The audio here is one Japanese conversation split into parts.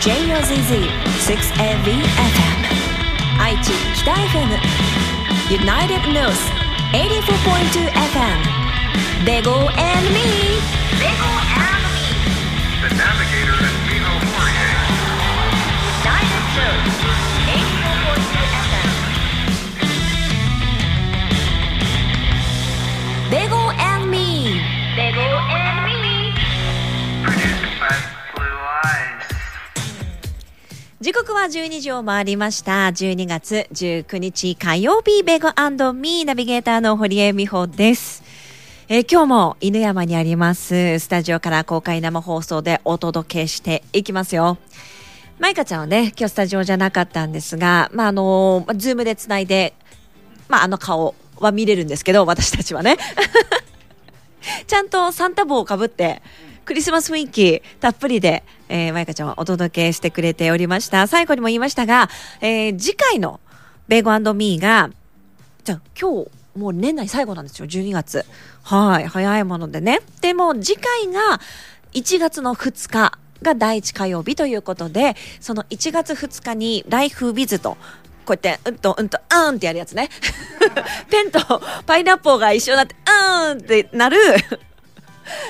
JOZZ6AVFM 愛知北 FM United North 84.2FM Bego and me Bego and me The Navigator and Vino Poirier. United North 84.2FM Bego 時刻は12時を回りました。12月19日火曜日、 Bagel & M ナビゲーターの堀江美穂です。えー今日も犬山にありますスタジオから公開生放送でお届けしていきますよ。マイカちゃんはね、今日スタジオじゃなかったんですが、まあ、あのまあズームでつないで、まあ、あの顔は見れるんですけど、私たちはね。ちゃんとサンタ帽をかぶって、クリスマス雰囲気たっぷりで、えー、マイカちゃんはお届けしてくれておりました。最後にも言いましたが、えー次回のベーゴミーが、じゃあ今日、もう年内最後なんですよ、12月。はい、早いものでね。でも次回が1月の2日が第1火曜日ということで、その1月2日にライフビズと、こうやって、うんと、うんと、うんってやるやつね。ペンとパイナップルが一緒になって、うんってなる、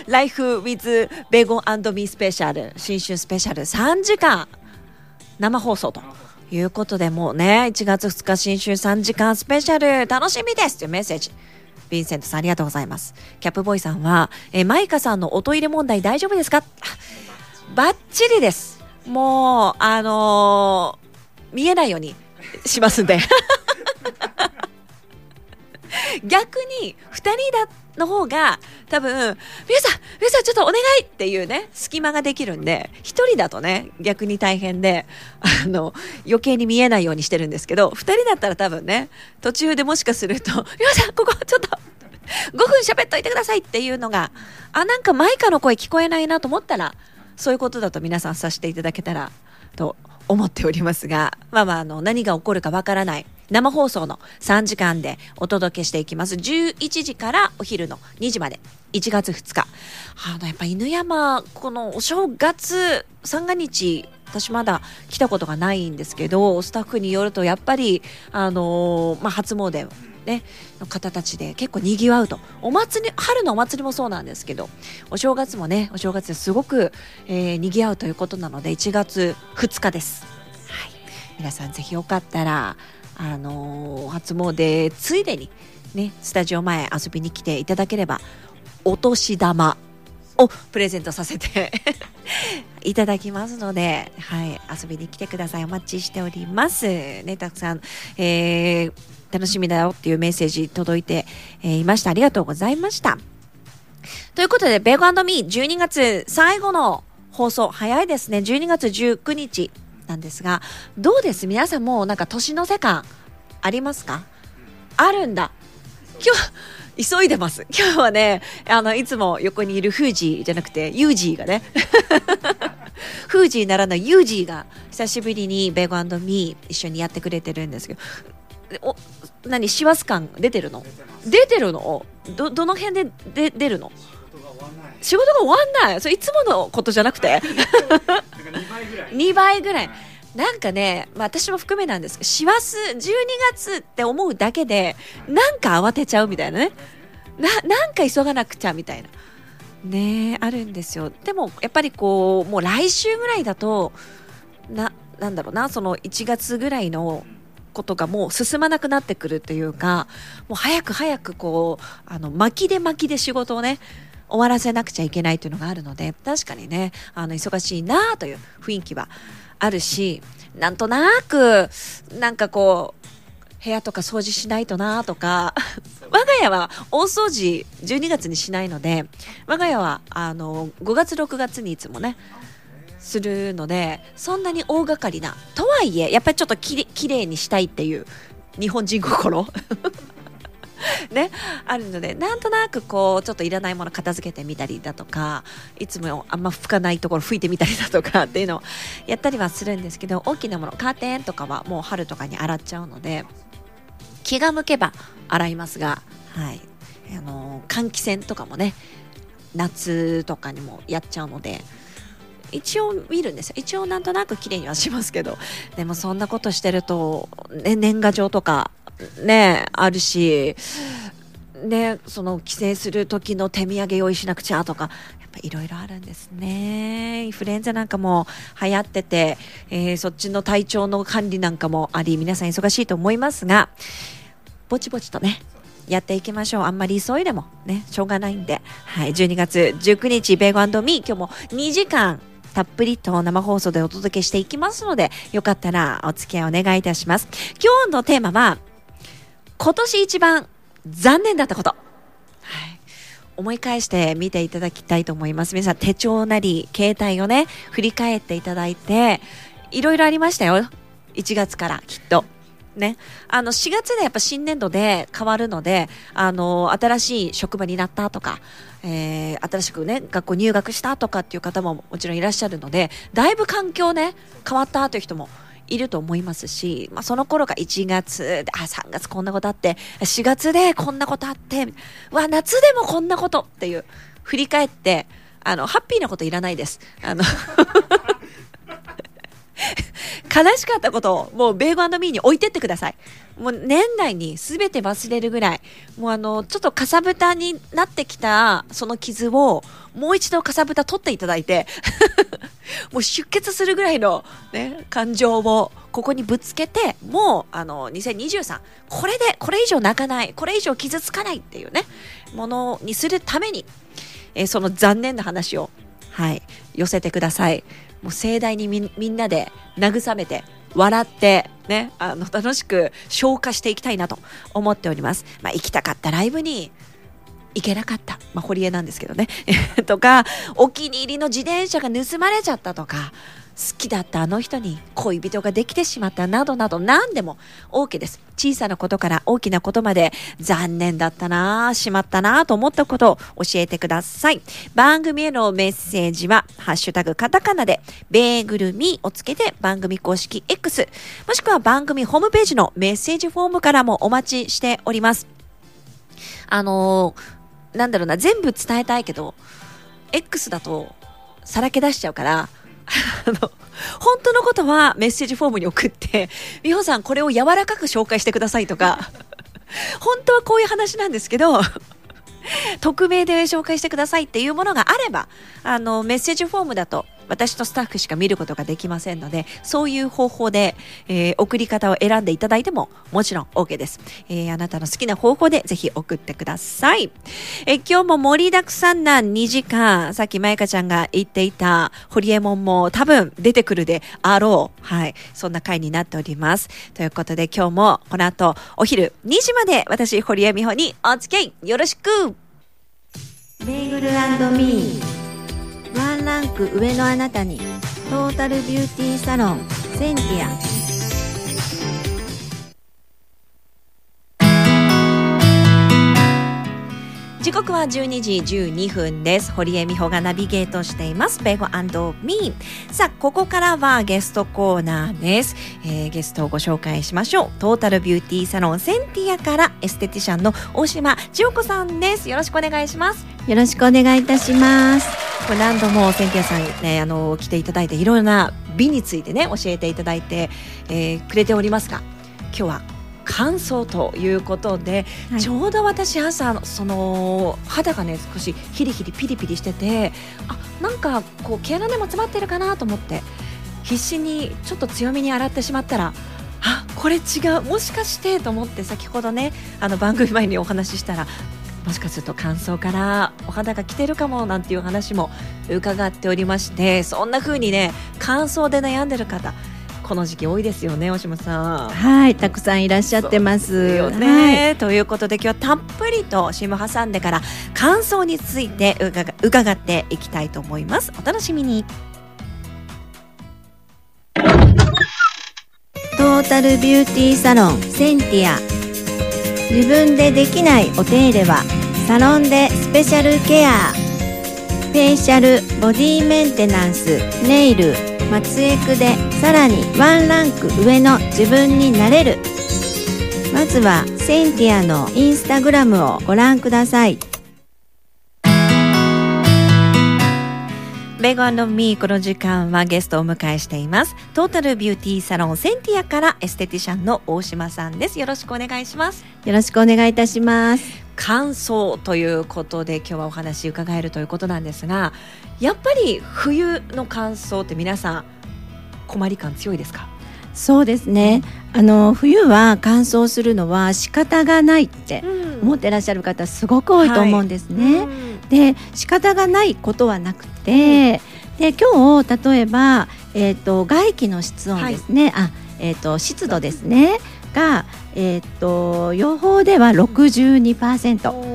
ライフ with ベーゴンミースペシャル、新春スペシャル3時間生放送ということで、もうね、1月2日新春3時間スペシャル楽しみですというメッセージ。ヴィンセントさんありがとうございます。キャップボーイさんは、えマイカさんのおトイレ問題大丈夫ですか？バッチリです。もう、あのー見えないようにしますんで。逆に2人だの方が多分「皆さん皆さんちょっとお願い!」っていうね隙間ができるんで1人だとね逆に大変であの余計に見えないようにしてるんですけど2人だったら多分ね途中でもしかすると「皆さんここちょっと5分喋っといてください」っていうのがあなんかマイカの声聞こえないなと思ったらそういうことだと皆さんさせていただけたらと思っておりますが、まあまあ、あの、何が起こるかわからない生放送の3時間でお届けしていきます。11時からお昼の2時まで、1月2日。あの、やっぱ犬山、このお正月、三が日、私まだ来たことがないんですけど、スタッフによると、やっぱり、あのーまあ、初詣ね、の方たちで結構賑わうと。お祭り、春のお祭りもそうなんですけど、お正月もね、お正月ですごく、えー、賑わうということなので、1月2日です。はい。皆さんぜひよかったら、あの初詣ついでに、ね、スタジオ前遊びに来ていただければ、お年玉をプレゼントさせて いただきますので、はい、遊びに来てください。お待ちしております。ね、たくさん、えー楽しみだよっていうメッセージ届いて、えーいました。ありがとうございました。ということで、ベーゴミー12月最後の放送、早いですね。12月19日なんですが、どうです？皆さんもうなんか年の瀬感ありますか？あるんだ。今日、急いでます。今日はね、あの、いつも横にいるフージーじゃなくて、ユージーがね、フージーならぬユージーが久しぶりにベーゴミー一緒にやってくれてるんですけど、お何師走感出てるの？出てるの？どどの辺でで出るの？仕事が終わんない。それいつものことじゃなくて。2倍ぐらい。なんかね、まあ、私も含めなんですけど師走12月って思うだけでなんか慌てちゃうみたいなね。ななんか急がなくちゃみたいな。ねあるんですよ。でもやっぱりこうもう来週ぐらいだとななんだろうなその1月ぐらいのことがもう進まなくなってくるっていうかもう早く早くこうあの巻きで巻きで仕事をね終わらせなくちゃいけないというのがあるので確かにねあの忙しいなという雰囲気はあるしなんとなくなんかこう部屋とか掃除しないとなとか 我が家は大掃除12月にしないので我が家はあの5月6月にいつもねするのでそんなに大掛かりなとはいえやっぱりちょっときれきれいにしたいっていう日本人心。ね、あるのでなんとなくこうちょっといらないもの片付けてみたりだとかいつもあんま拭かないところ拭いてみたりだとか っていうのをやったりはするんですけど大きなものカーテンとかはもう春とかに洗っちゃうので気が向けば洗いますが、はい、あの換気扇とかもね夏とかにもやっちゃうので一応見るんですよ。一応なんとなく綺麗にはしますけどでもそんなことしてると、ね、年賀状とかねあるしねその帰省する時の手土産用意しなくちゃとかやっぱいろいろあるんですねインフルエンザなんかも流行ってて、えーそっちの体調の管理なんかもあり皆さん忙しいと思いますがぼちぼちとねやっていきましょう。あんまり急いでもね、しょうがないんで。はい、12月19日、ベーゴミー、今日も2時間、たっぷりと生放送でお届けしていきますので、よかったらお付き合いお願いいたします。今日のテーマは、今年一番残念だったこと。はい。思い返して見ていただきたいと思います。皆さん手帳なり、携帯をね、振り返っていただいて、いろいろありましたよ。1月からきっと。ね。あの、4月でやっぱ新年度で変わるので、あの、新しい職場になったとか、えー、新しくね、学校入学したとかっていう方ももちろんいらっしゃるので、だいぶ環境ね、変わったという人もいると思いますし、まあ、その頃が1月で、あ、3月こんなことあって、4月でこんなことあって、わ、夏でもこんなことっていう、振り返って、あの、ハッピーなこといらないです。あの、悲しかったことをもうベーゴミーに置いてってください。もう年内に全て忘れるぐらい、もうあの、ちょっとかさぶたになってきたその傷をもう一度かさぶた取っていただいて、もう出血するぐらいのね、感情をここにぶつけて、もうあの、2023、これで、これ以上泣かない、これ以上傷つかないっていうね、ものにするために、えーその残念な話を、はい、寄せてください。もう盛大にみみんなで慰めて、笑って、ね、あの、楽しく消化していきたいなと思っております。まあ、行きたかったライブに、行けなかった。まあ、堀江なんですけどね。とか、お気に入りの自転車が盗まれちゃったとか、好きだったあの人に恋人ができてしまったなどなど何でも OK です。小さなことから大きなことまで残念だったなぁ、しまったなぁと思ったことを教えてください。番組へのメッセージは、ハッシュタグカタカナで、ベーグルミーをつけて番組公式 X、もしくは番組ホームページのメッセージフォームからもお待ちしております。あのーなんだろうな、全部伝えたいけど、X だと、さらけ出しちゃうから、あの、本当のことはメッセージフォームに送って、美穂さんこれを柔らかく紹介してくださいとか、本当はこういう話なんですけど、匿名で紹介してくださいっていうものがあれば、あの、メッセージフォームだと私とスタッフしか見ることができませんので、そういう方法で、えー送り方を選んでいただいてももちろん OK です。えーあなたの好きな方法でぜひ送ってください。えー今日も盛りだくさんな2時間、さっきまゆかちゃんが言っていたホリエモンも多分出てくるであろう。はい。そんな回になっております。ということで今日もこの後お昼2時まで私、堀江美穂にお付き合いよろしくベーグルミーワンランク上のあなたにトータルビューティーサロンセンティア時刻は12時12分です。堀江美穂がナビゲートしています。ベーゴミー。さあ、ここからはゲストコーナーです、えーゲストをご紹介しましょう。トータルビューティーサロンセンティアからエステティシャンの大島千代子さんです。よろしくお願いします。よろしくお願いいたしますこれ何度もセンティアさんね、あの、来ていただいていろいろな美についてね、教えていただいて、えーくれておりますが、今日は乾燥ということで、はい。ちょうど私朝その肌がね少しヒリヒリピリピリしててあなんかこう毛穴でも詰まってるかなと思って必死にちょっと強めに洗ってしまったらあこれ違うもしかしてと思って先ほどねあの番組前にお話ししたらもしかすると乾燥からお肌が来てるかもなんていう話も伺っておりましてそんな風にね乾燥で悩んでる方この時期多いですよね大島さん。はいたくさんいらっしゃってます。ですよね、ということで今日はたっぷりと CM 挟んでから感想について伺伺っていきたいと思います。お楽しみに。トータルビューティーサロンセンティア。自分でできないお手入れはサロンでスペシャルケア。フェイシャルボディメンテナンスネイルまつエクでさらにワンランク上の自分になれる。まずはセンティアのインスタグラムをご覧ください。ベゴミーこの時間はゲストをお迎えしています。トータルビューティーサロンセンティアからエステティシャンの大島さんです。よろしくお願いします。よろしくお願いいたします。乾燥ということで今日はお話伺えるということなんですがやっぱり冬の乾燥って皆さん困り感強いですか？そうですね。あの冬は乾燥するのは仕方がないって思ってらっしゃる方すごく多いと思うんですね。で仕方がないことはなくて、で今日例えばえっ、と外気の室温ですね。あえっ、と湿度ですねがえっ、と予報では62%。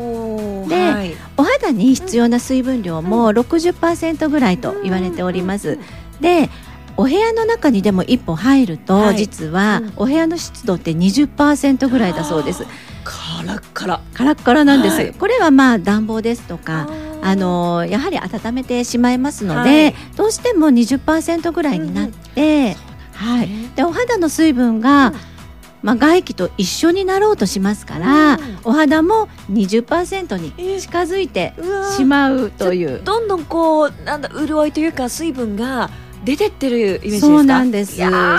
ではい。お肌に必要な水分量も60%ぐらいと言われております。でお部屋の中にでも一歩入ると、はい。実はうん。お部屋の湿度って20%ぐらいだそうです。カラッカラ。カラッカラなんです。はい。これはまあ暖房ですとか。あのやはり温めてしまいますので、はい。どうしても20%ぐらいになって、はい、でお肌の水分が、うんまあ、外気と一緒になろうとしますから、うんお肌も20%に近づいてしまうという。どんどんこうなんだ潤いというか水分が出てってるイメージですか？そうなんです。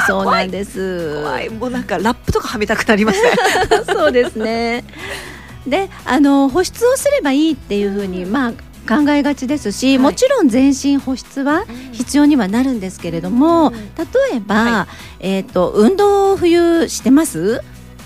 そう怖ないんです。怖いもうなんかラップとかはめたくなりますね そうですね。で、あの保湿をすればいいっていうふうにまあ考えがちですし、はい。もちろん全身保湿は必要にはなるんですけれども、うん。例えば、はえっ、と運動を冬してます？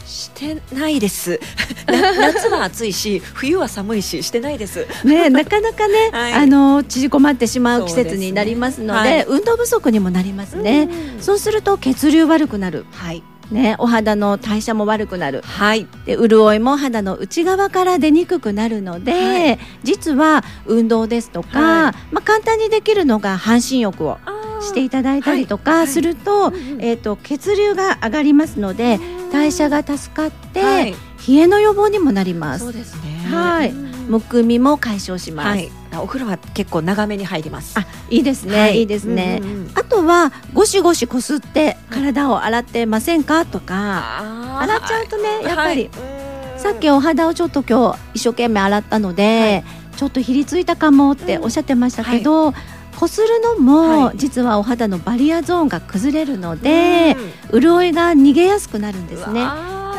してないです。な夏は暑いし冬は寒いししてないです。ね、なかなかね、はい。あの縮こまってしまう季節になりますので、はい。運動不足にもなりますね。うん。そうすると血流悪くなる、はいね、お肌の代謝も悪くなる。はい。で潤いも肌の内側から出にくくなるので、はい。実は運動ですとか、はい。まあ、簡単にできるのが半身浴をしていただいたりとはい。かすると,、えー、と血流が上がりますので代謝が助かって、はい。冷えの予防にもなります。そうですね。はい。うん。むくみも解消します、はいお風呂は結構長めに入ります。あいいですね、はい。い、いですね、うんうんうん。あとはゴシゴシこすって体を洗ってませんか？とか、洗っちゃうとねやっぱりはい。うん。さっきお肌をちょっと今日一生懸命洗ったので、ちょっとひりついたかもっておっしゃってましたけど、こするのも、はい。実はお肌のバリアゾーンが崩れるので、潤いが逃げやすくなるんですね。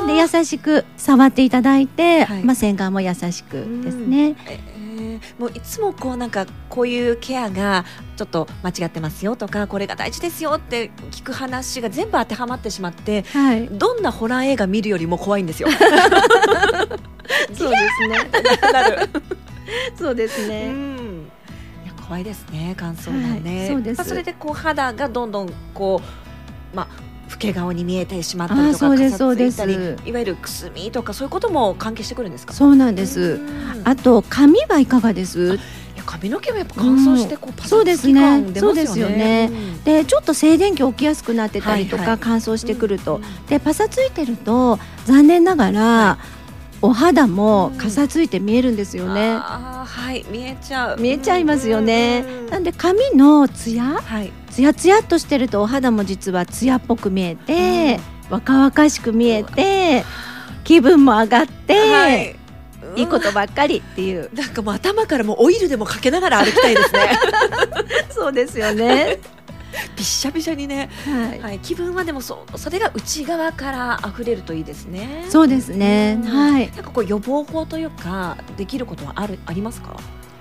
で優しく触っていただいて、はい。まあ洗顔も優しくですね。えーもういつもこうなんかこういうケアがちょっと間違ってますよとかこれが大事ですよって聞く話が全部当てはまってしまってはい、どんなホラー映画見るよりも怖いんですよ。そうですね。そうですうね。ん。いや怖いですね。乾燥がね、はいそうです。まあそれでこう肌がどんどんこうまあ老け顔に見えてしまったりとかそうですいわゆるくすみとかそういうことも関係してくるんですか？そうなんです。うん。あと髪はいかがです？髪の毛もやっぱ乾燥してこうパサつき感出ますよね。そうですよね。うん。でちょっと静電気起きやすくなってたりとか、乾燥してくると、うんでパサついてると残念ながら、お肌もかさついて見えるんですよね、あーはい見えちゃう。見えちゃいますよね、うん。なんで髪のツヤ？はい。ツヤツヤっとしてるとお肌も実はツヤっぽく見えて、若々しく見えて気分も上がって、、はい。いいことばっかりっていう。なんかもう頭からもうオイルでもかけながら歩きたいですね。そうですよね びっしゃびしゃにね、はい、はい、気分はでもそうそれが内側から溢れるといいですね。そうですね、うん。はい。なんかこう予防法というかできることはあるありますか？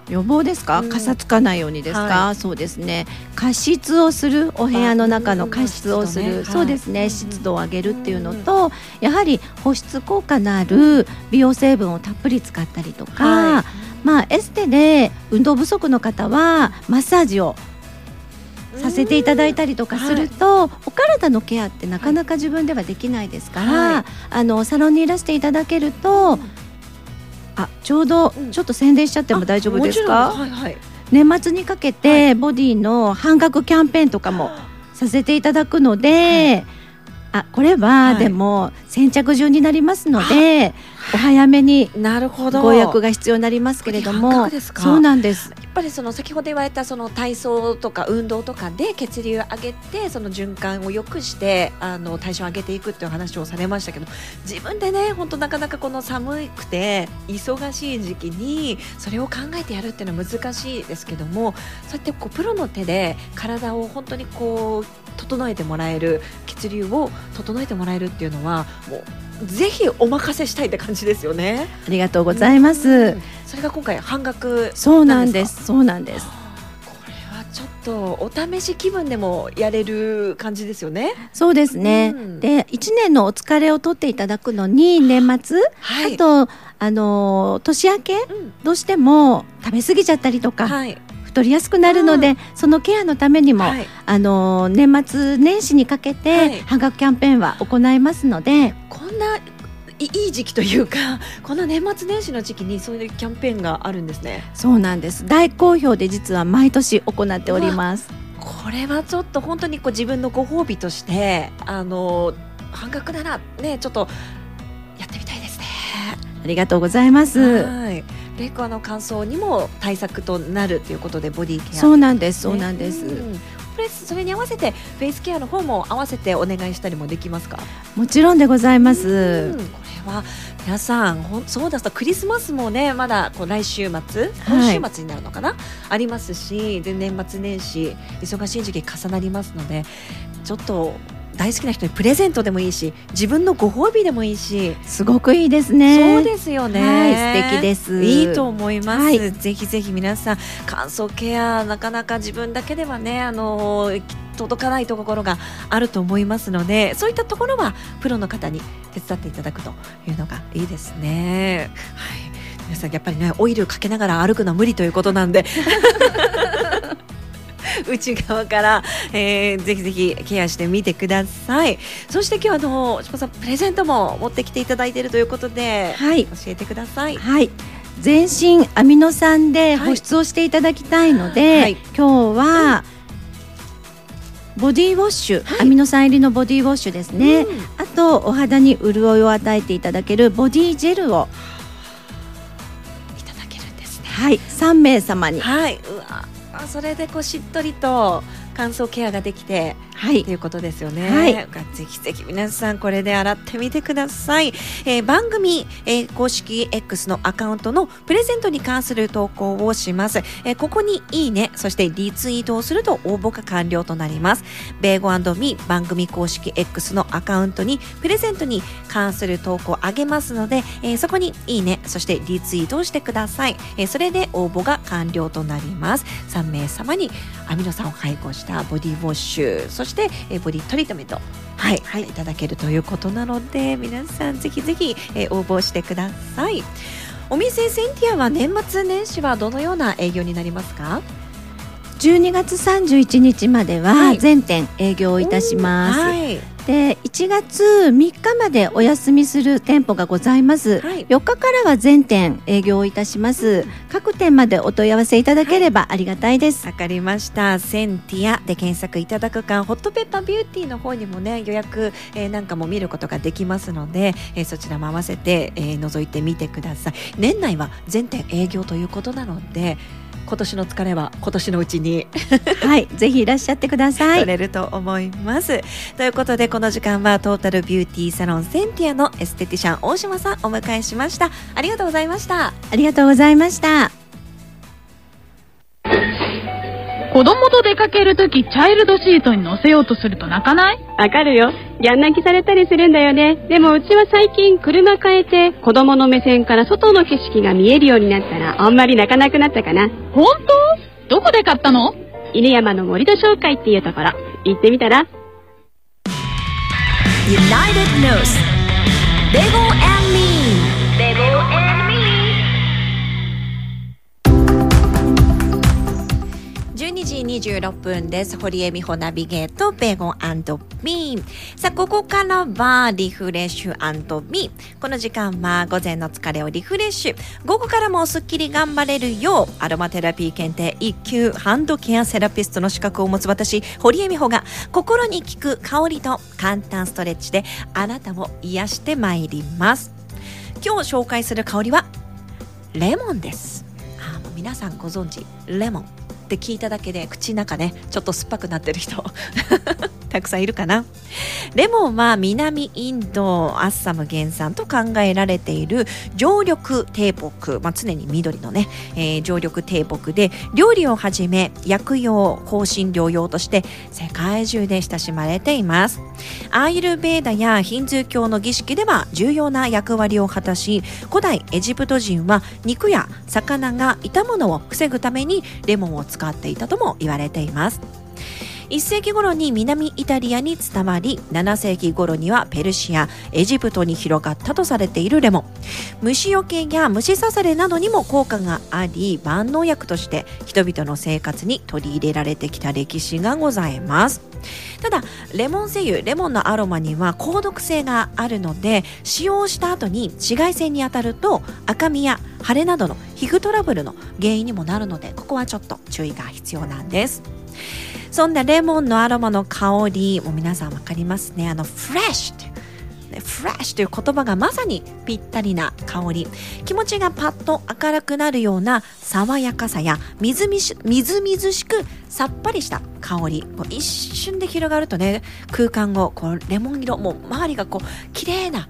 予防ですか、うん。かさつかないようにですか、はそうですね。加湿をするお部屋の中の加湿をする、うんそうですね、はい。湿度を上げるっていうのと、やはり保湿効果のある美容成分をたっぷり使ったりとか、はい。まあエステで運動不足の方はマッサージをさせていただいたりとかすると、お体のケアってなかなか自分ではできないですから、はい。あのサロンにいらしていただけると、あちょうどうん。ちょっと宣伝しちゃっても大丈夫ですあか、はいはい。年末にかけてボディの半額キャンペーンとかもさせていただくので、あこれははい。でも先着順になりますので、お早めになるほど。ご予約が必要になりますけれども。そうなんです。やっぱりその先ほど言われたその体操とか運動とかで血流を上げてその循環を良くしてあの代謝を上げていくっていう話をされましたけど自分でね本当なかなかこの寒くて忙しい時期にそれを考えてやるっていうのは難しいですけどもそうやってこうプロの手で体を本当にこう整えてもらえる血流を整えてもらえるっていうのはもうぜひお任せしたいって感じですよね。ありがとうございます、うん。それが今回半額そうなんです。そうなんです。これはちょっとお試し気分でもやれる感じですよね。そうですね、うん。で1年のお疲れを取っていただくのに年末、はい。あとあのー年明け？うん。どうしても食べ過ぎちゃったりとか、はい、太りやすくなるので、うん。そのケアのためにも、はい、あのー年末年始にかけはい。て半額キャンペーンは行いますので、こんないいい時期というか この年末年始の時期にそういうキャンペーンがあるんですね。そうなんです。大好評で実は毎年行っております。これはちょっと本当にこう自分のご褒美としてあの半額ならねちょっとやってみたいですね。ありがとうございます。はい。レイクアの乾燥にも対策となるということでボディケア。そうなんですそうなんです、それに合わせてフェイスケアの方も合わせてお願いしたりもできますか？もちろんでございまうん。す、これは皆さんほんそうだとクリスマスもねまだこう来週末今週末になるのかな、ありますしで年末年始忙しい時期重なりますのでちょっと大好きな人にプレゼントでもいいし自分のご褒美でもいいし、すごくいいですね。そうですよね、はい素敵です。いいと思います、はい。ぜひぜひ皆さん乾燥ケアなかなか自分だけではねあの届かないところがあると思いますのでそういったところはプロの方に手伝っていただくというのがいいですね。はい。皆さんやっぱりねオイルかけながら歩くのは無理ということなんで 内側から、えーぜひぜひケアしてみてください。そして今日はあのしこさんプレゼントも持ってきていただいているということではい。教えてください。はい。全身アミノ酸ではい。保湿をしていただきたいので、はい。今日は、ボディウォッシュ、はい。アミノ酸入りのボディウォッシュですね、うん。あとお肌に潤いを与えていただけるボディジェルをいただけるんですね。はい。3名様にはい。うわあそれでこうしっとりと乾燥ケアができてはいっていうことですよね。はいぜひぜひ皆さんこれで洗ってみてください。えー番組、えー公式 X のアカウントのプレゼントに関する投稿をします。えーここにいいね、そしてリツイートをすると応募が完了となります。ベーゴミー番組公式 X のアカウントにプレゼントに関する投稿をあげますので、えーそこにいいね、そしてリツイートをしてください。えーそれで応募が完了となります。3名様にアミノ酸を配合したボディウォッシュ、そして、えーボディトリートメント、はい、はい、いただけるということなので、皆さんぜひぜひ、え応募してください。お店センティアは年末年始はどのような営業になりますか？12月31日までははい。全店営業いたします、はい。で1月3日までお休みする店舗がございます、はい。4日からは全店営業いたします。各店までお問い合わせいただければありがたいです、わかりました。センティアで検索いただくか、ホットペッパービューティーの方にもね、予約、えーなんかも見ることができますので、えーそちらも合わせて、えー覗いてみてください。年内は全店営業ということなので、今年の疲れは今年のうちにはいぜひいらっしゃってください取れると思います。ということで、この時間はトータルビューティーサロンセンティアのエステティシャン大島さんお迎えしました。ありがとうございました。ありがとうございました子供と出かけるときチャイルドシートに乗せようとすると泣かない？わかるよ。ギャン泣きされたりするんだよね。でもうちは最近車変えて子供の目線から外の景色が見えるようになったらあんまり泣かなくなったかな。本当？どこで買ったの？犬山の森戸商会っていうところ。行ってみたら United 26分です。堀江美穂ナビゲート、ベーゴンミー。さあ、ここからはリフレッシュミー。この時間は午前の疲れをリフレッシュ。午後からもスッキリ頑張れるよう、アロマテラピー検定1級ハンドケアセラピストの資格を持つ私、堀江美穂が心に効く香りと簡単ストレッチであなたを癒してまいります。今日紹介する香りはレモンですあもう皆さんご存知レモンって聞いただけで口中ねちょっと酸っぱくなってる人 たくさんいるかな。レモンは南インドアッサム原産と考えられている常緑低木、まあ、常に緑のね、えー常緑低木で料理をはじめ薬用香辛料用として世界中で親しまれています。アーユルベーダやヒンズー教の儀式では重要な役割を果たし古代エジプト人は肉や魚が傷むのを防ぐためにレモンを使っていたとも言われています。1世紀頃に南イタリアに伝わり7世紀頃にはペルシアエジプトに広がったとされているレモン。虫除けや虫刺されなどにも効果があり万能薬として人々の生活に取り入れられてきた歴史がございます。ただレモン精油レモンのアロマには高毒性があるので使用した後に紫外線に当たると赤みや腫れなどの皮膚トラブルの原因にもなるのでここはちょっと注意が必要なんです。そんなレモンのアロマの香りもう皆さんわかりますね。あのフレッシュってねフレッシュという言葉がまさにぴったりな香り。気持ちがパッと明るくなるような爽やかさやみずみしみずみずしくさっぱりした香り。こう一瞬で広がるとね空間をこうレモン色もう周りがこう綺麗な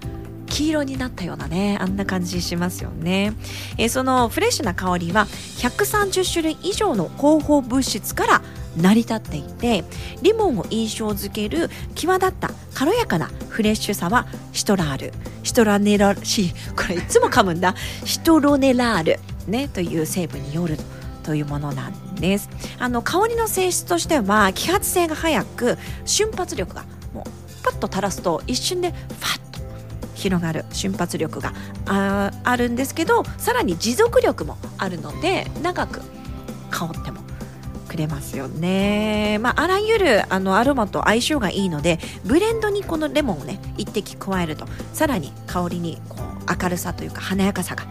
黄色になったようなねあんな感じしますよね、えーそのフレッシュな香りは130種類以上の広報物質から成り立っていてリモンを印象づける際立った軽やかなフレッシュさはシトラール。シトラネラシこれいつも噛むんだ。シトロネラール。ねという成分によるというものなんです。あの香りの性質としては揮発性が早く瞬発力がもうパッと垂らすと一瞬でファッ広がる瞬発力がああるんですけどさらに持続力もあるので長く香ってもくれますよね、まあ、あらゆるあのアロマと相性がいいのでブレンドにこのレモンをね一滴加えるとさらに香りにこう明るさというか華やかさが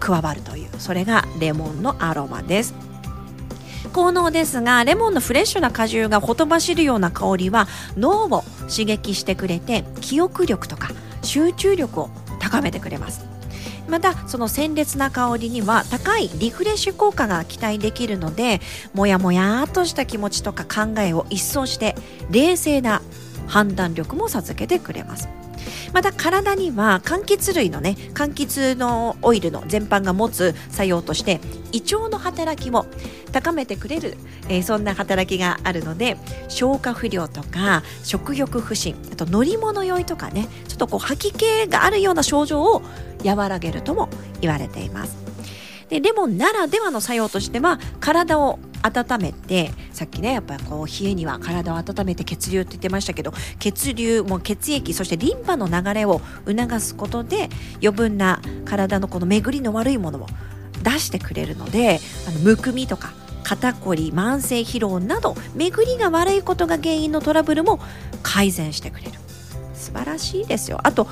加わるというそれがレモンのアロマです。効能ですがレモンのフレッシュな果汁がほとばしるような香りは脳を刺激してくれて記憶力とか集中力を高めてくれます。またその鮮烈な香りには高いリフレッシュ効果が期待できるのでもやもやっとした気持ちとか考えを一掃して冷静な判断力も授けてくれます。また体には柑橘類のね柑橘のオイルの全般が持つ作用として胃腸の働きも高めてくれる、えーそんな働きがあるので消化不良とか食欲不振あと乗り物酔いとかねちょっとこう吐き気があるような症状を和らげるとも言われています。でレモンならではの作用としては体を温めてさっきねやっぱこう冷えには体を温めて血流って言ってましたけど血流も血液そしてリンパの流れを促すことで余分な体のこの巡りの悪いものを出してくれるのであのむくみとか肩こり慢性疲労など巡りが悪いことが原因のトラブルも改善してくれる。素晴らしいですよ。あと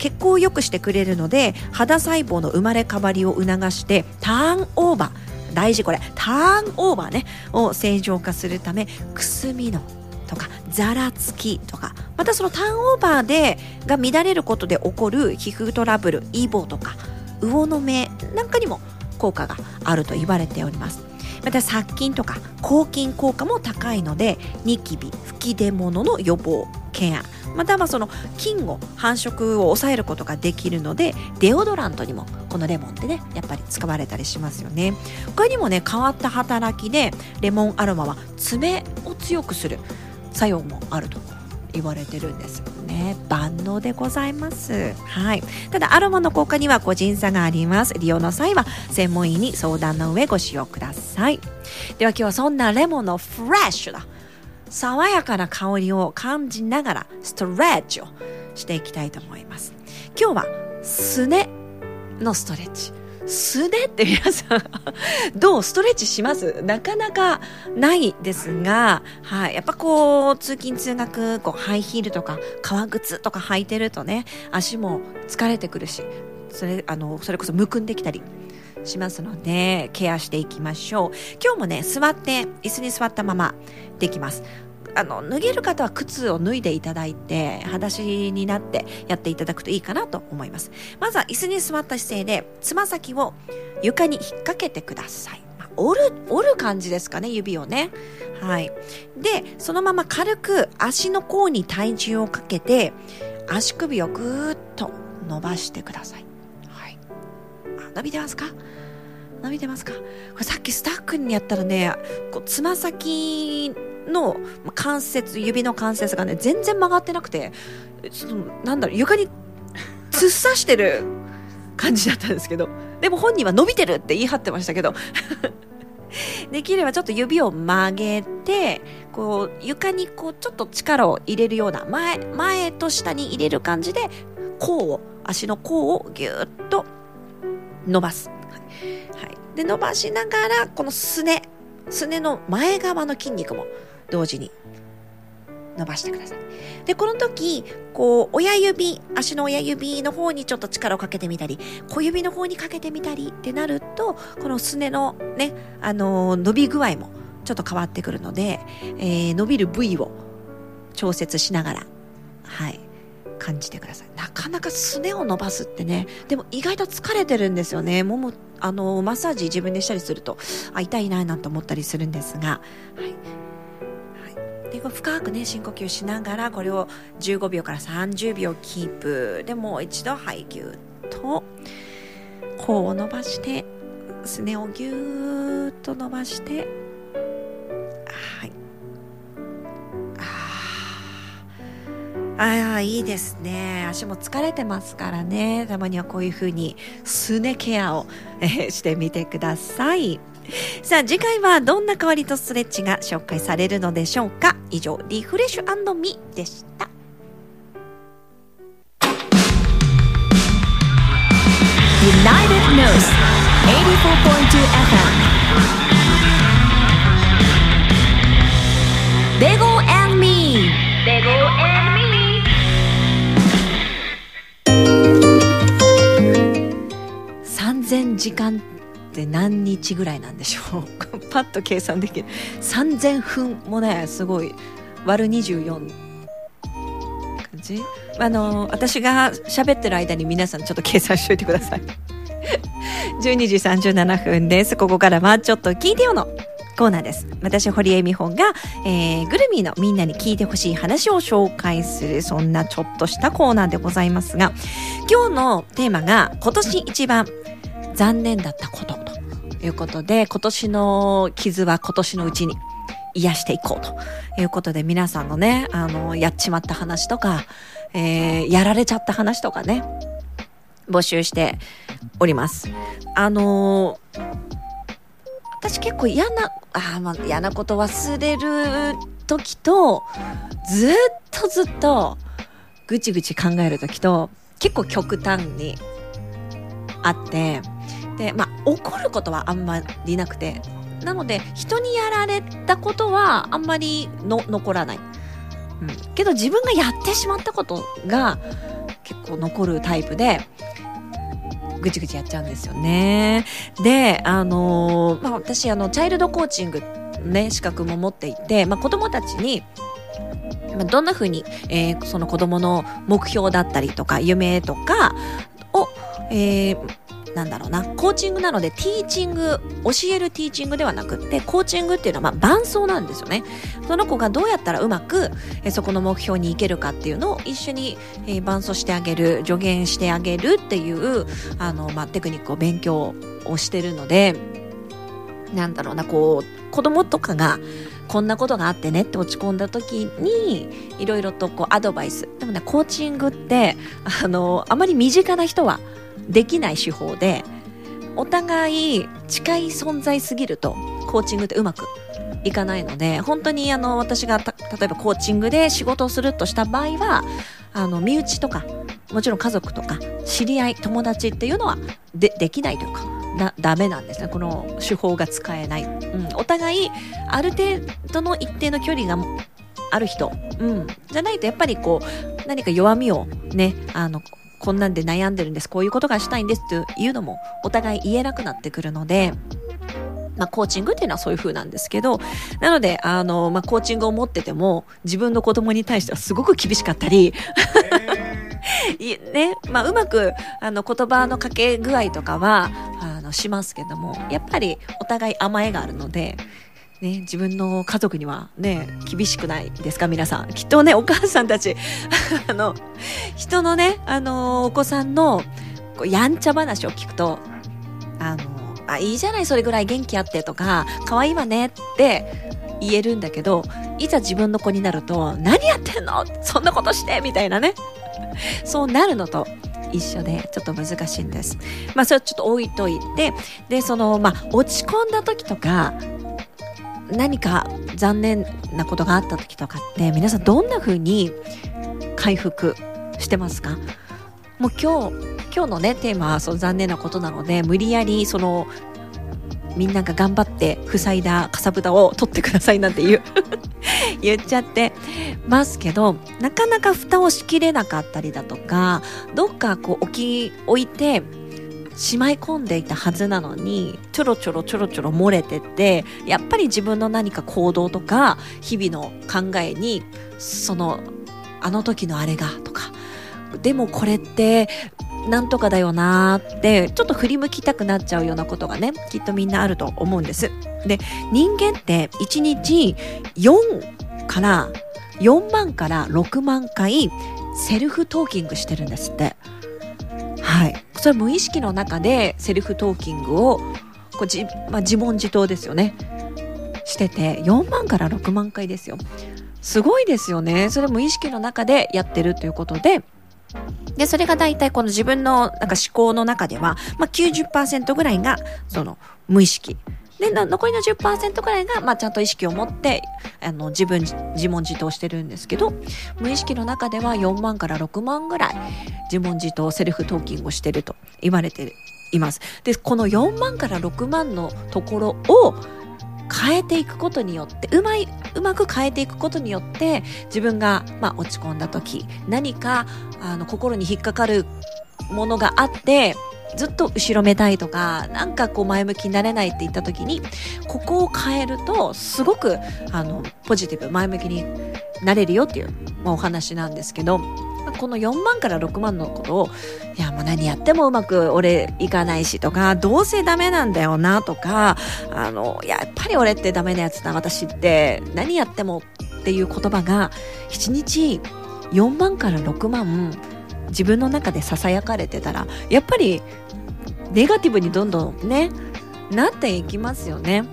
血行を良くしてくれるので肌細胞の生まれ変わりを促してターンオーバー大事これターンオーバーねを正常化するためくすみのとかざらつきとかまたそのターンオーバーでが乱れることで起こる皮膚トラブルイボとか魚の目なんかにも効果があると言われております。また殺菌とか抗菌効果も高いのでニキビ吹き出物の予防ケア。またはその菌を繁殖を抑えることができるのでデオドラントにもこのレモンってねやっぱり使われたりしますよね。他にもね変わった働きでレモンアロマは爪を強くする作用もあると言われてるんですよね。万能でございます。はい。ただアロマの効果には個人差があります。利用の際は専門医に相談の上ご使用ください。では今日はそんなレモンのフレッシュな爽やかな香りを感じながらストレッチをしていきたいと思います。今日はすねのストレッチ。すねって皆さんどうストレッチします？なかなかないですが、はい、やっぱこう通勤通学こうハイヒールとか革靴とか履いてるとね足も疲れてくるしそれあのそれこそむくんできたりしますのでケアしていきましょう。今日もね座って椅子に座ったままできます。あの脱げる方は靴を脱いでいただいて裸足になってやっていただくといいかなと思います。まずは椅子に座った姿勢でつま先を床に引っ掛けてください。まあ折る折る感じですかね指をね。はい。でそのまま軽く足の甲に体重をかけて足首をぐーっと伸ばしてください。伸びてますか？伸びてますか？これさっきスタッフにやったらねこうつま先の関節指の関節がね全然曲がってなくてちょっとなんだろう床に突っ刺してる感じだったんですけどでも本人は伸びてるって言い張ってましたけど できればちょっと指を曲げてこう床にこうちょっと力を入れるような前前と下に入れる感じで甲を足の甲をぎゅーっと伸ばす、はい、で伸ばしながらこのすねすねの前側の筋肉も同時に伸ばしてください。でこの時こう親指足の親指の方にちょっと力をかけてみたり小指の方にかけてみたりってなるとこのすねのね、あのー伸び具合もちょっと変わってくるので、えー伸びる部位を調節しながらはい。感じてください。なかなかすねを伸ばすってね。でも意外と疲れてるんですよね。ももあのマッサージ自分でしたりするとあ痛いななんて思ったりするんですが。はい。でこう深くね深呼吸しながらこれを15秒から30秒キープ。でもう一度はいぎゅっと甲を伸ばしてすねをぎゅーっと伸ばして。はい。あーあーいいですね。足も疲れてますからね。たまにはこういう風にすねケアを、えーしてみてください。さあ次回はどんな代わりとストレッチが紹介されるのでしょうか？以上リフレッシュミでした。United News 84.2 FM レゴ and me. レゴ and 3000時間って何日ぐらいなんでしょうパッと計算できる。3000分もねすごい割る24感じあの私が喋ってる間に皆さんちょっと計算しといてください。12時37分です。ここからはちょっと聞いてよのコーナーです。私堀江美穂が、えー、グルミーのみんなに聞いてほしい話を紹介するそんなちょっとしたコーナーでございますが今日のテーマが今年一番残念だったこと。ということで今年の傷は今年のうちに癒していこうということで皆さんのねあのやっちまった話とか、えーやられちゃった話とかね募集しております。あのー私結構嫌なあ、まあ、嫌なこと忘れる時とずっとずっとぐちぐち考える時と結構極端にあってでまあ怒ることはあんまりなくて。なので人にやられたことはあんまりの残らない、うん、けど自分がやってしまったことが結構残るタイプでぐちぐちやっちゃうんですよね。で、あのーまあ、私、あの、チャイルドコーチングね、資格も持っていて、まあ、子供たちに、まあ、どんな風に、えーその子供の目標だったりとか、夢とかを、えーなんだろうな、コーチングなので、ティーチング、教えるティーチングではなくって、コーチングっていうのは、まあ、伴走なんですよね。その子がどうやったらうまく、えそこの目標に行けるかっていうのを一緒に、え伴走してあげる、助言してあげるっていう、あの、まあ、テクニックを勉強をしてるので、なんだろうな、こう、子供とかが、こんなことがあってねって落ち込んだ時に、いろいろとこうアドバイス。でもね、コーチングって、あの、あまり身近な人はできない手法で、お互い近い存在すぎると、コーチングってうまくいかないので、本当にあの、私が例えばコーチングで仕事をするとした場合は、あの、身内とか、もちろん家族とか、知り合い、友達っていうのはでできないというか、だ、ダメなんですね。この手法が使えない。うん。お互い、ある程度の一定の距離がある人。うん。じゃないと、やっぱりこう、何か弱みをね、あの、こんなんで悩んでるんです。こういうことがしたいんですっていうのも、お互い言えなくなってくるので、まあ、コーチングっていうのはそういう風なんですけど、なので、あの、まあ、コーチングを持ってても、自分の子供に対してはすごく厳しかったり、いね、まあ、うまく、あの、言葉のかけ具合とかは、あの、しますけども、やっぱりお互い甘えがあるので、ね、自分の家族にはね、厳しくないですか皆さん。きっとね、お母さんたち、あの、人のね、あの、お子さんの、こうやんちゃ話を聞くと、あの、あ、いいじゃない、それぐらい元気あってとか、可愛いわねって言えるんだけど、いざ自分の子になると、何やってんの？そんなことしてみたいなね。そうなるのと一緒で、ちょっと難しいんです。まあ、それはちょっと置いといて、で、その、まあ、落ち込んだ時とか、何か残念なことがあった時とかって、皆さんどんな風に回復してますか？もう今日、今日のね、テーマはその残念なことなので、無理やりその、みんなが頑張って塞いだかさぶたを取ってくださいなんて言 言っちゃってますけど、なかなか蓋をしきれなかったりだとか、どっかこう置き、置いて、しまい込んでいたはずなのに、ちょろちょろちょろちょろ漏れてて、やっぱり自分の何か行動とか、日々の考えに、その、あの時のあれがとか、でもこれって、なんとかだよなーって、ちょっと振り向きたくなっちゃうようなことがね、きっとみんなあると思うんです。で、人間って1日4から、4万から6万回 self talking してるんですって。はい。それ無意識の中で self talking を、こうじまあ、自問自答ですよね。してて、4万から6万回ですよ。すごいですよね。それ無意識の中でやってるということで、で、それが大体この自分のなんか思考の中では、まあ、90%ぐらいがその無意識。で、残りの10%ぐらいが、まあ、ちゃんと意識を持って、あの、自分、自問自答してるんですけど、無意識の中では4万から6万ぐらい、自問自答、セルフトーキングをしてると言われています。で、この4万から6万のところを変えていくことによって、うまい、うまく変えていくことによって、自分が、まあ、落ち込んだ時、何か、あの、心に引っかかるものがあって、ずっと後ろめたいとか、なんかこう前向きになれないって言った時に、ここを変えると、すごく、あの、ポジティブ、前向きになれるよっていう、まあ、お話なんですけど、この4万から6万のことを、いや、もう何やってもうまく俺いかないしとか、どうせダメなんだよなとか、あの、やっぱり俺ってダメなやつだ、私って、何やってもっていう言葉が、1日4万から6万、自分の中で囁かれてたら、やっぱり、ネガティブにどんどんね、なっていきますよね。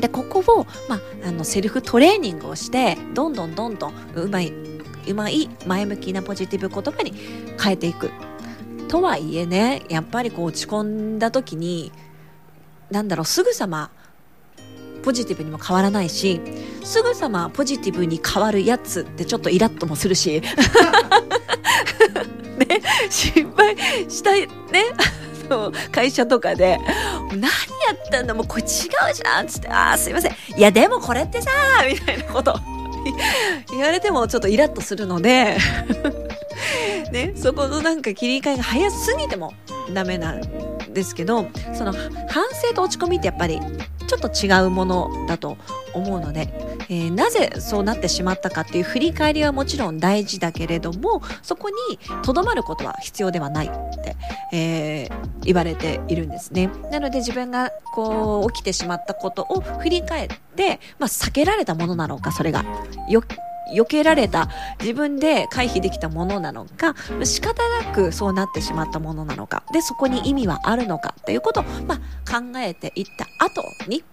で、ここを、まあ、あの、セルフトレーニングをして、どんどんどんどんうまい、うまい前向きなポジティブ言葉に変えていく。とはいえね、やっぱりこう落ち込んだ時に、なんだろう、すぐさま、ポジティブにも変わらないし、すぐさまポジティブに変わるやつってちょっとイラッともするし、ね、心配したい、ね、会社とかで、何やったんだもうこれ違うじゃんっつって、ああ、すいません。いや、でもこれってさ、みたいなこと。言われてもちょっとイラッとするので、ね、そこのなんか切り替えが早すぎてもダメなんですけど、その反省と落ち込みってやっぱりちょっと違うものだと思うので、えーなぜそうなってしまったかっていう振り返りはもちろん大事だけれども、そこにとどまることは必要ではないって、えー言われているんですね。なので自分がこう起きてしまったことを振り返って、まあ避けられたものなのか、それが。よ避けられた自分で回避できたものなのか仕方なくそうなってしまったものなのかでそこに意味はあるのかっていうことを、まあ、考えていった後に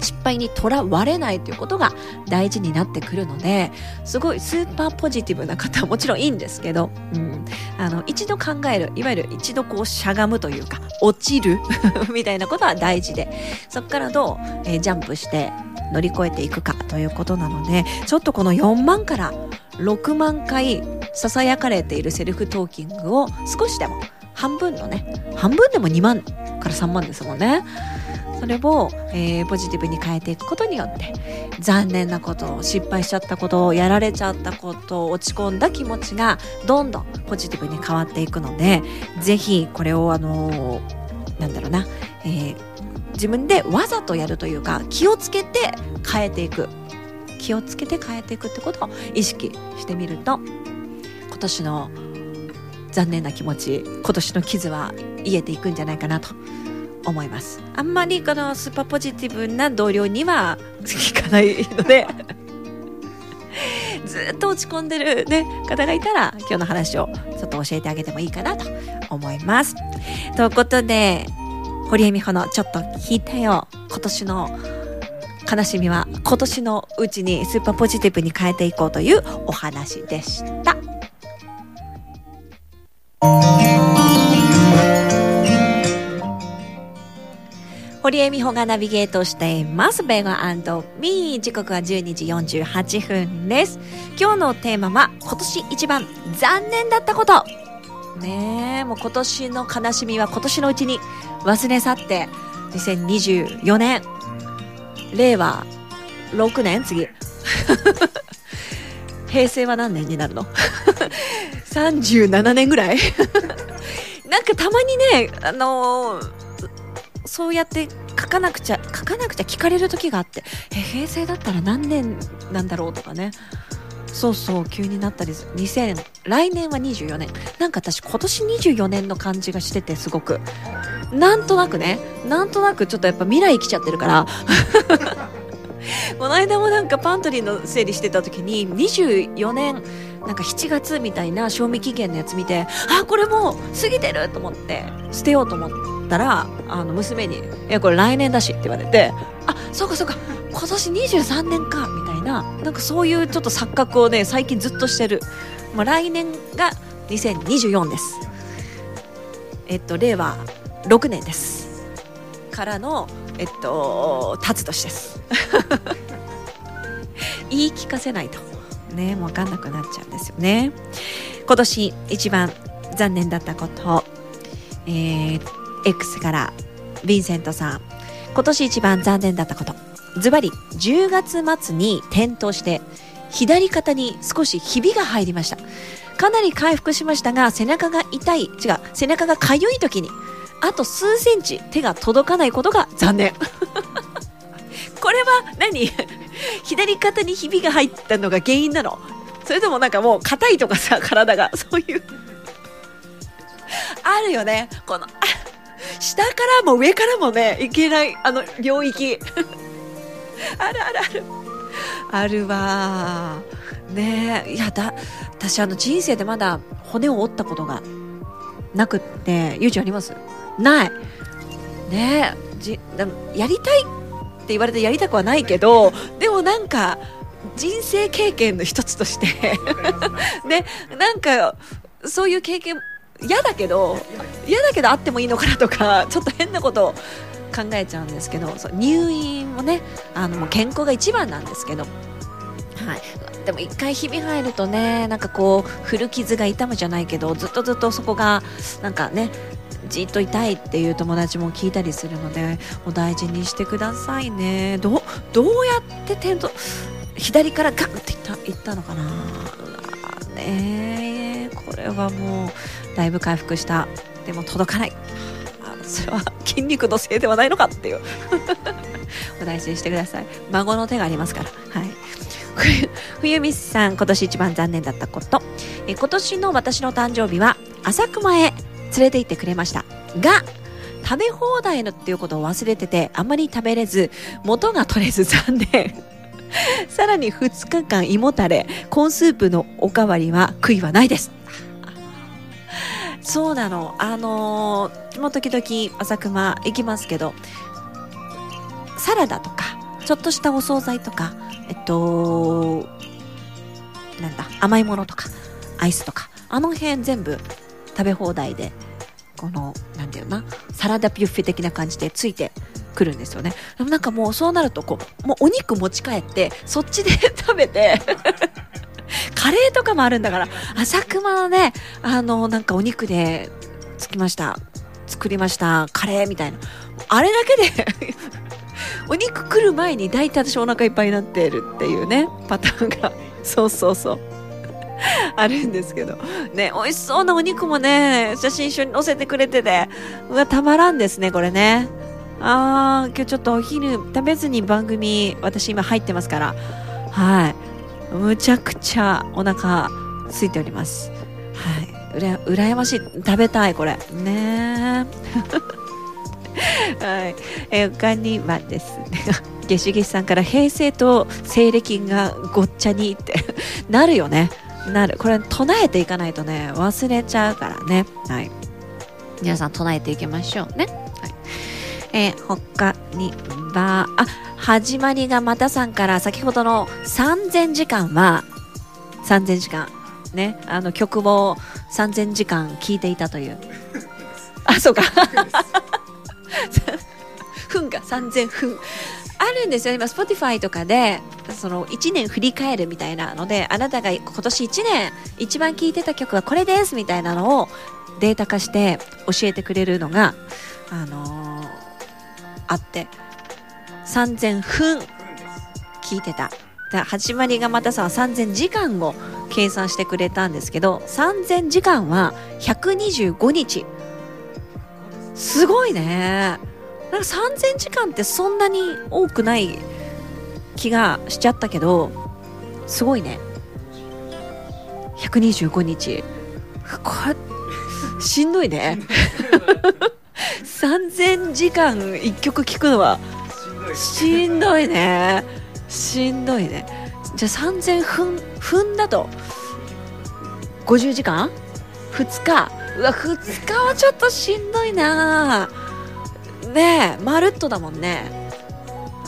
失敗にとらわれないということが大事になってくるのですごいスーパーポジティブな方はもちろんいいんですけど、うん、あの一度考えるいわゆる一度こうしゃがむというか落ちる みたいなことは大事でそこからどう、えージャンプして乗り越えていくかということなのでちょっとこの4万から6万回囁かれているセルフトーキングを少しでも半分のね半分でも2万から3万ですもんね。それを、えーポジティブに変えていくことによって残念なこと失敗しちゃったことやられちゃったこと落ち込んだ気持ちがどんどんポジティブに変わっていくのでぜひこれをあのーなんだろうな、えー自分でわざとやるというか気をつけて変えていく。気をつけて変えていくってことを意識してみると今年の残念な気持ち今年の傷は癒えていくんじゃないかなと思いますあんまりこのスーパーポジティブな同僚には聞かないので ずっと落ち込んでる、ね、方がいたら今日の話をちょっと教えてあげてもいいかなと思います。ということで堀江美穂のちょっと聞いたよ今年の悲しみは今年のうちにスーパーポジティブに変えていこうというお話でした。堀江美穂がナビゲートしています。ベガミー。時刻は12時48分です。今日のテーマは今年一番残念だったこと。ねえ、もう今年の悲しみは今年のうちに忘れ去って、2024年、令和6年次。平成は何年になるの ?37 年ぐらい なんかたまにね、あのーそうやって書かなくちゃ、書かなくちゃ聞かれる時があって、え、平成だったら何年なんだろうとかね。そうそう、急になったり。2000、来年は24年。なんか私今年24年の感じがしてて、すごく。なんとなくね、なんとなくちょっとやっぱ未来来ちゃってるから。この間もなんかパントリーの整理してた時に、24年、なんか7月みたいな賞味期限のやつ見て、あ、これもう過ぎてると思って、捨てようと思ったら、あの、娘に、いや、これ来年だしって言われて、あ、そうかそうか、今年23年か、みたいな、なんかそういうちょっと錯覚をね、最近ずっとしてる。まあ、来年が2024です。えっと、令和6年です。からの、えっと、立つ年です。言い聞かせないと。ね、もうわかんなくなっちゃうんですよね。今年一番残念だったこと、えー、X からヴィンセントさん。今年一番残念だったこと。ズバリ、10月末に転倒して、左肩に少しひびが入りました。かなり回復しましたが、背中が痛い、違う、背中がかゆい時に、あと数センチ手が届かないことが残念。これは何？左肩にひびが入ったのが原因なのそれともなんかもう硬いとかさ、体が、そういう。あるよね。この、下からも上からもね、いけない、あの、領域。あるあるある。あるわ。ねえ。いや、だ、私あの人生でまだ骨を折ったことがなくって、ゆうちゃんあります？ない。ねえ。じ、やりたいって言われてやりたくはないけど、でもなんか、人生経験の一つとして、ね、なんか、そういう経験、嫌だけど、嫌だけどあってもいいのかなとか、ちょっと変なことを考えちゃうんですけど、そう入院もね、あの、もう健康が一番なんですけど、はい。でも一回ひび入るとね、なんかこう、古傷が痛むじゃないけど、ずっとずっとそこが、なんかね、じっと痛いっていう友達も聞いたりするので、お大事にしてくださいね。どう、どうやって転倒、左からガンっていった、いったのかなねえこれはもう、だいぶ回復した。でも届かない。それは筋肉のせいではないのかっていう。お大事にしてください。孫の手がありますから。はい。冬美さん、今年一番残念だったこと。え今年の私の誕生日は、浅熊へ連れて行ってくれました。が、食べ放題のっていうことを忘れてて、あんまり食べれず、元が取れず残念。さらに2日間胃もたれ、コーンスープのおかわりは悔いはないです。そうなの。あのーもう時々朝熊行きますけど、サラダとか、ちょっとしたお惣菜とか、えっと、なんだ、甘いものとか、アイスとか、あの辺全部食べ放題で、この、なんていうのな、サラダビュッフェ的な感じでついてくるんですよね。でもなんかもうそうなると、こう、もうお肉持ち帰って、そっちで 食べて、カレーとかもあるんだから、朝熊のね、あの、なんかお肉でつきました。作りました。カレーみたいな。あれだけで お肉来る前に大体私お腹いっぱいになってるっていうね、パターンが。そうそうそう。あるんですけど。ね、美味しそうなお肉もね、写真一緒に載せてくれてて、うわ、たまらんですね、これね。あー、今日ちょっとお昼食べずに番組、私今入ってますから。はい。むちゃくちゃお腹空いております。はい。うら、羨ましい。食べたい、これ。ねえ。はい。えー他にはですね、ゲシゲシさんから平成と西暦がごっちゃにってなるよね。なる。これ唱えていかないとね、忘れちゃうからね。はい。皆さん唱えていきましょうね。はい。えー他には、あ、始まりがまたさんから先ほどの3000時間は、3000時間。ね。あの曲も3000時間聴いていたという。あ、そうか。分が3000分。あるんですよ。今、Spotify とかで、その1年振り返るみたいなので、あなたが今年1年一番聴いてた曲はこれですみたいなのをデータ化して教えてくれるのが、あのーあって、3000分聞いてた。始まりがまたさ3000時間を計算してくれたんですけど、3000時間は125日。すごいね。なんか3000時間ってそんなに多くない気がしちゃったけど、すごいね。125日。これ、しんどいね。3000時間1曲聴くのはしんどいね。しんどいね。じゃあ3000分、分だと50時間 ?2 日？うわ、2日はちょっとしんどいなねえ、まるっとだもんね。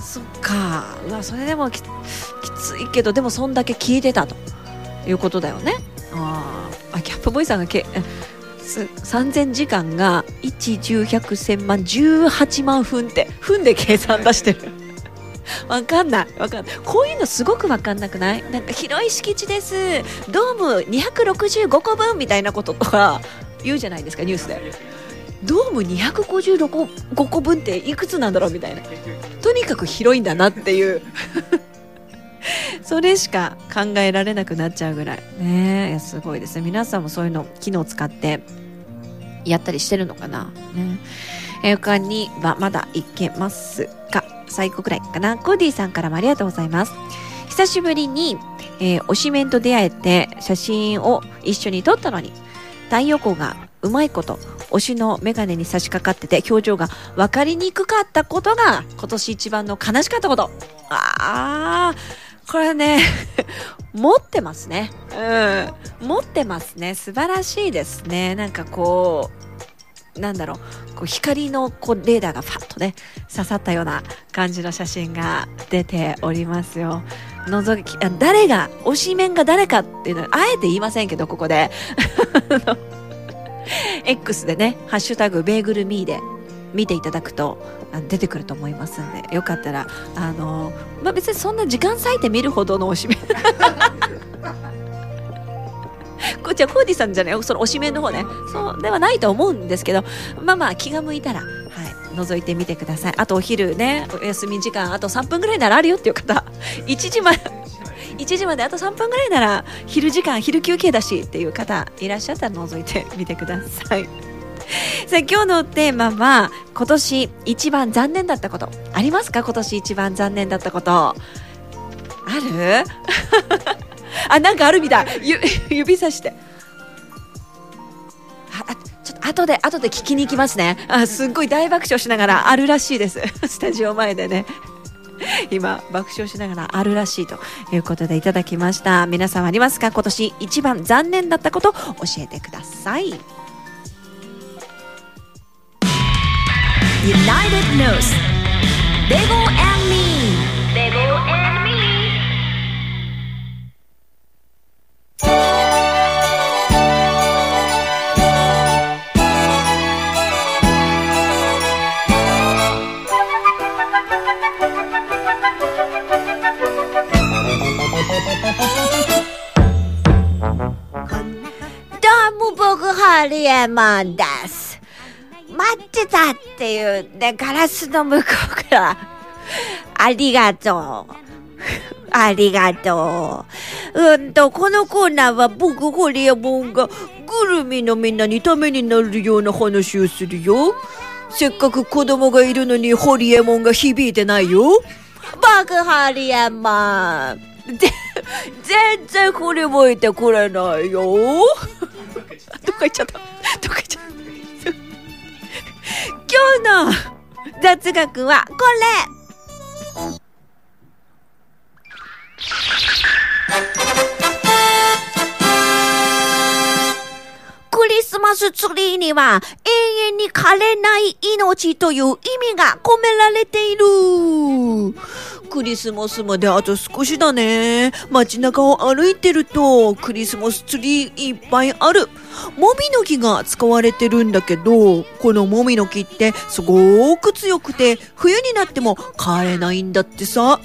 そっか。うわ、それでもききついけど、でもそんだけ聞いてたということだよね。あーあ、キャップボーイさんがけ、えす3000時間が1、10、100、1000万、18万分って、分で計算出してる。わかんない。わかんない。こういうのすごくわかんなくない？なんか広い敷地です。ドーム265個分みたいなこととか言うじゃないですか、ニュースで。ドーム256個分っていくつなんだろうみたいな。とにかく広いんだなっていう。それしか考えられなくなっちゃうぐらい。ねすごいですね。皆さんもそういうの、機能使ってやったりしてるのかな。ねえー他にはまだいけますか最後くらいかな。コーディさんからもありがとうございます。久しぶりに、えー推しメンと出会えて写真を一緒に撮ったのに、太陽光がうまいこと推しのメガネに差し掛かってて表情が分かりにくかったことが今年一番の悲しかったこと。ああ、これね、持ってますね。うん。持ってますね。素晴らしいですね。なんかこう、なんだろう、こう光のこうレーダーがファッとね、刺さったような感じの写真が出ておりますよ。覗き、誰が、推しメンが誰かっていうのは、あえて言いませんけど、ここで。X でね、ハッシュタグベーグルミーで見ていただくと出てくると思いますんで、よかったら、あの、まあ、別にそんな時間割いて見るほどの推しメン。こっちはコーディさんじゃないその推しメンの方ね。そうではないと思うんですけど、まあまあ気が向いたら、はい、覗いてみてください。あとお昼ね、お休み時間、あと3分ぐらいならあるよっていう方、1時まで、1時まであと3分ぐらいなら昼時間、昼休憩だしっていう方いらっしゃったら覗いてみてください。さあ今日のテーマは今年一番残念だったこと。ありますか？今年一番残念だったこと。ある？あなんかあるみたい。ゆ指さして。ああちょっと後で後で聞きに行きますね。あすっごい大爆笑しながらあるらしいです。スタジオ前でね。今爆笑しながらあるらしいということでいただきました皆さんありますか？今年一番残念だったこと教えてください United News. Devil and me. ハリエマンです。待ってたっていうね、ガラスの向こうから、ありがとう。ありがとう。うんと、このコーナーは僕ホリエモンがグルミのみんなにためになるような話をするよ。せっかく子供がいるのにホリエモンが響いてないよ。バカハリエモン。全然振り向いてくれないよ。どっか行っちゃった？どっか行っちゃった？今日の雑学はこれ。クリスマスツリーには永遠に枯れない命という意味が込められている。クリスマスまであと少しだね。街中を歩いてるとクリスマスツリーいっぱいある。もみの木が使われてるんだけど、このもみの木ってすごく強くて冬になっても枯れないんだってさ。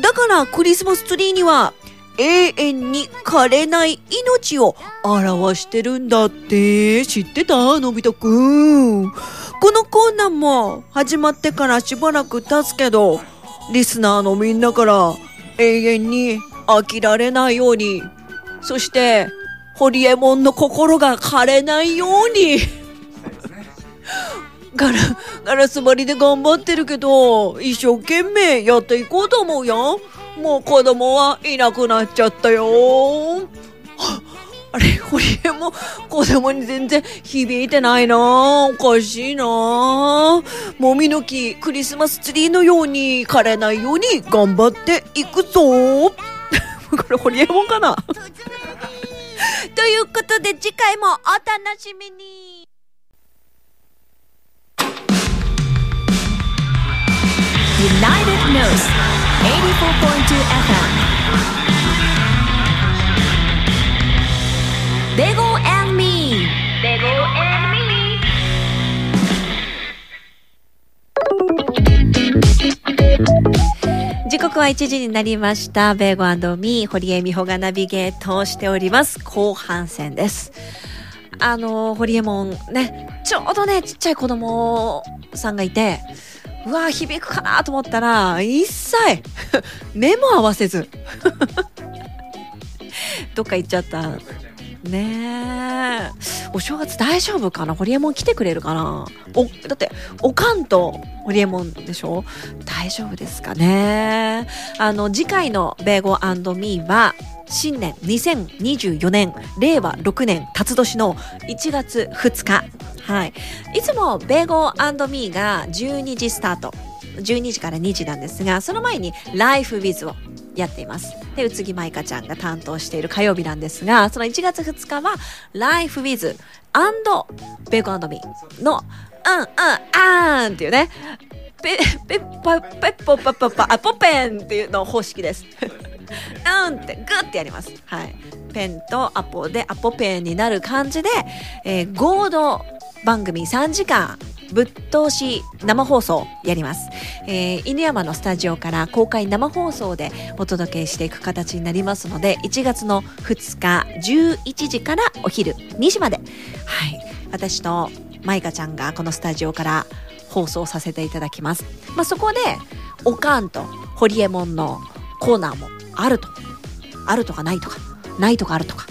だからクリスマスツリーには永遠に枯れない命を表してるんだって知ってたのび太くん。このコーナーも始まってからしばらく経つけど、リスナーのみんなから永遠に飽きられないように、そして、ホリエモンの心が枯れないように、ガラ、ガラス張りで頑張ってるけど、一生懸命やっていこうと思うよ。もう子供はいなくなっちゃったよ。は あれ、ホリエモン、子供に全然響いてないなおかしいなもみの木、クリスマスツリーのように枯れないように頑張っていくぞ。これホリエモンかな？ということで次回もお楽しみに。United News 84.2 FM Bego and me Bego and me. 時刻は1時になりました。ベーゴミー、堀江美穂がナビゲートをしております。後半戦です。あの、ホリエモンね、ちょうどね、ちっちゃい子供さんがいて、うわ響くかなと思ったら、一切、目も合わせず、どっか行っちゃった。ねえ。お正月大丈夫かな？ホリエモン来てくれるかな？お、だって、おかんとホリエモンでしょ？大丈夫ですかねあの、次回のベーゴミーは、新年2024年、令和6年、辰年の1月2日。はい。いつもベーゴミーが12時スタート。12時から2時なんですが、その前に Life with をやっています。で、宇津木舞香ちゃんが担当している火曜日なんですが、その1月2日は Life with ベーゴミーのうんうんあーんっていうね、ペ、ペッパ、ペッポパッパッパ、あ、ポペンっていうの方式です。うんってグッてやります。はい。ペンとアポでアポペンになる感じで、えー合同番組3時間ぶっ通し生放送やります、えー犬山のスタジオから公開生放送でお届けしていく形になりますので1月の2日11時からお昼2時まではい私とマイカちゃんがこのスタジオから放送させていただきます、まあ、そこでおかんとホリエモンのコーナーもあるとあるとかないとかないとかあるとか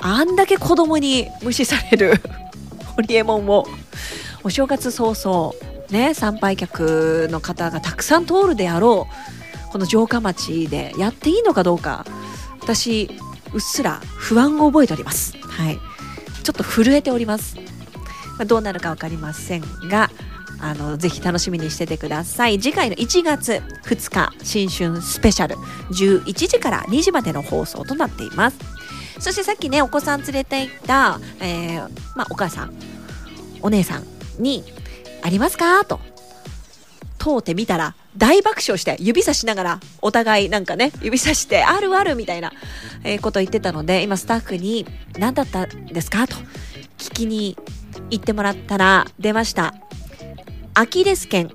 あんだけ子供に無視される ホリエモンをお正月早々ね参拝客の方がたくさん通るであろうこの城下町でやっていいのかどうか私うっすら不安を覚えております。はい。ちょっと震えております、まあ、どうなるか分かりませんがあのぜひ楽しみにしててください次回の1月2日新春スペシャル11時から2時までの放送となっていますそしてさっきねお子さん連れて行った、えーまあ、お母さんお姉さんに「ありますか?」と通ってみたら大爆笑して指さしながらお互いなんかね指さして「あるある」みたいな、えこと言ってたので今スタッフに「何だったんですか?」と聞きに行ってもらったら出ましたアキレス腱。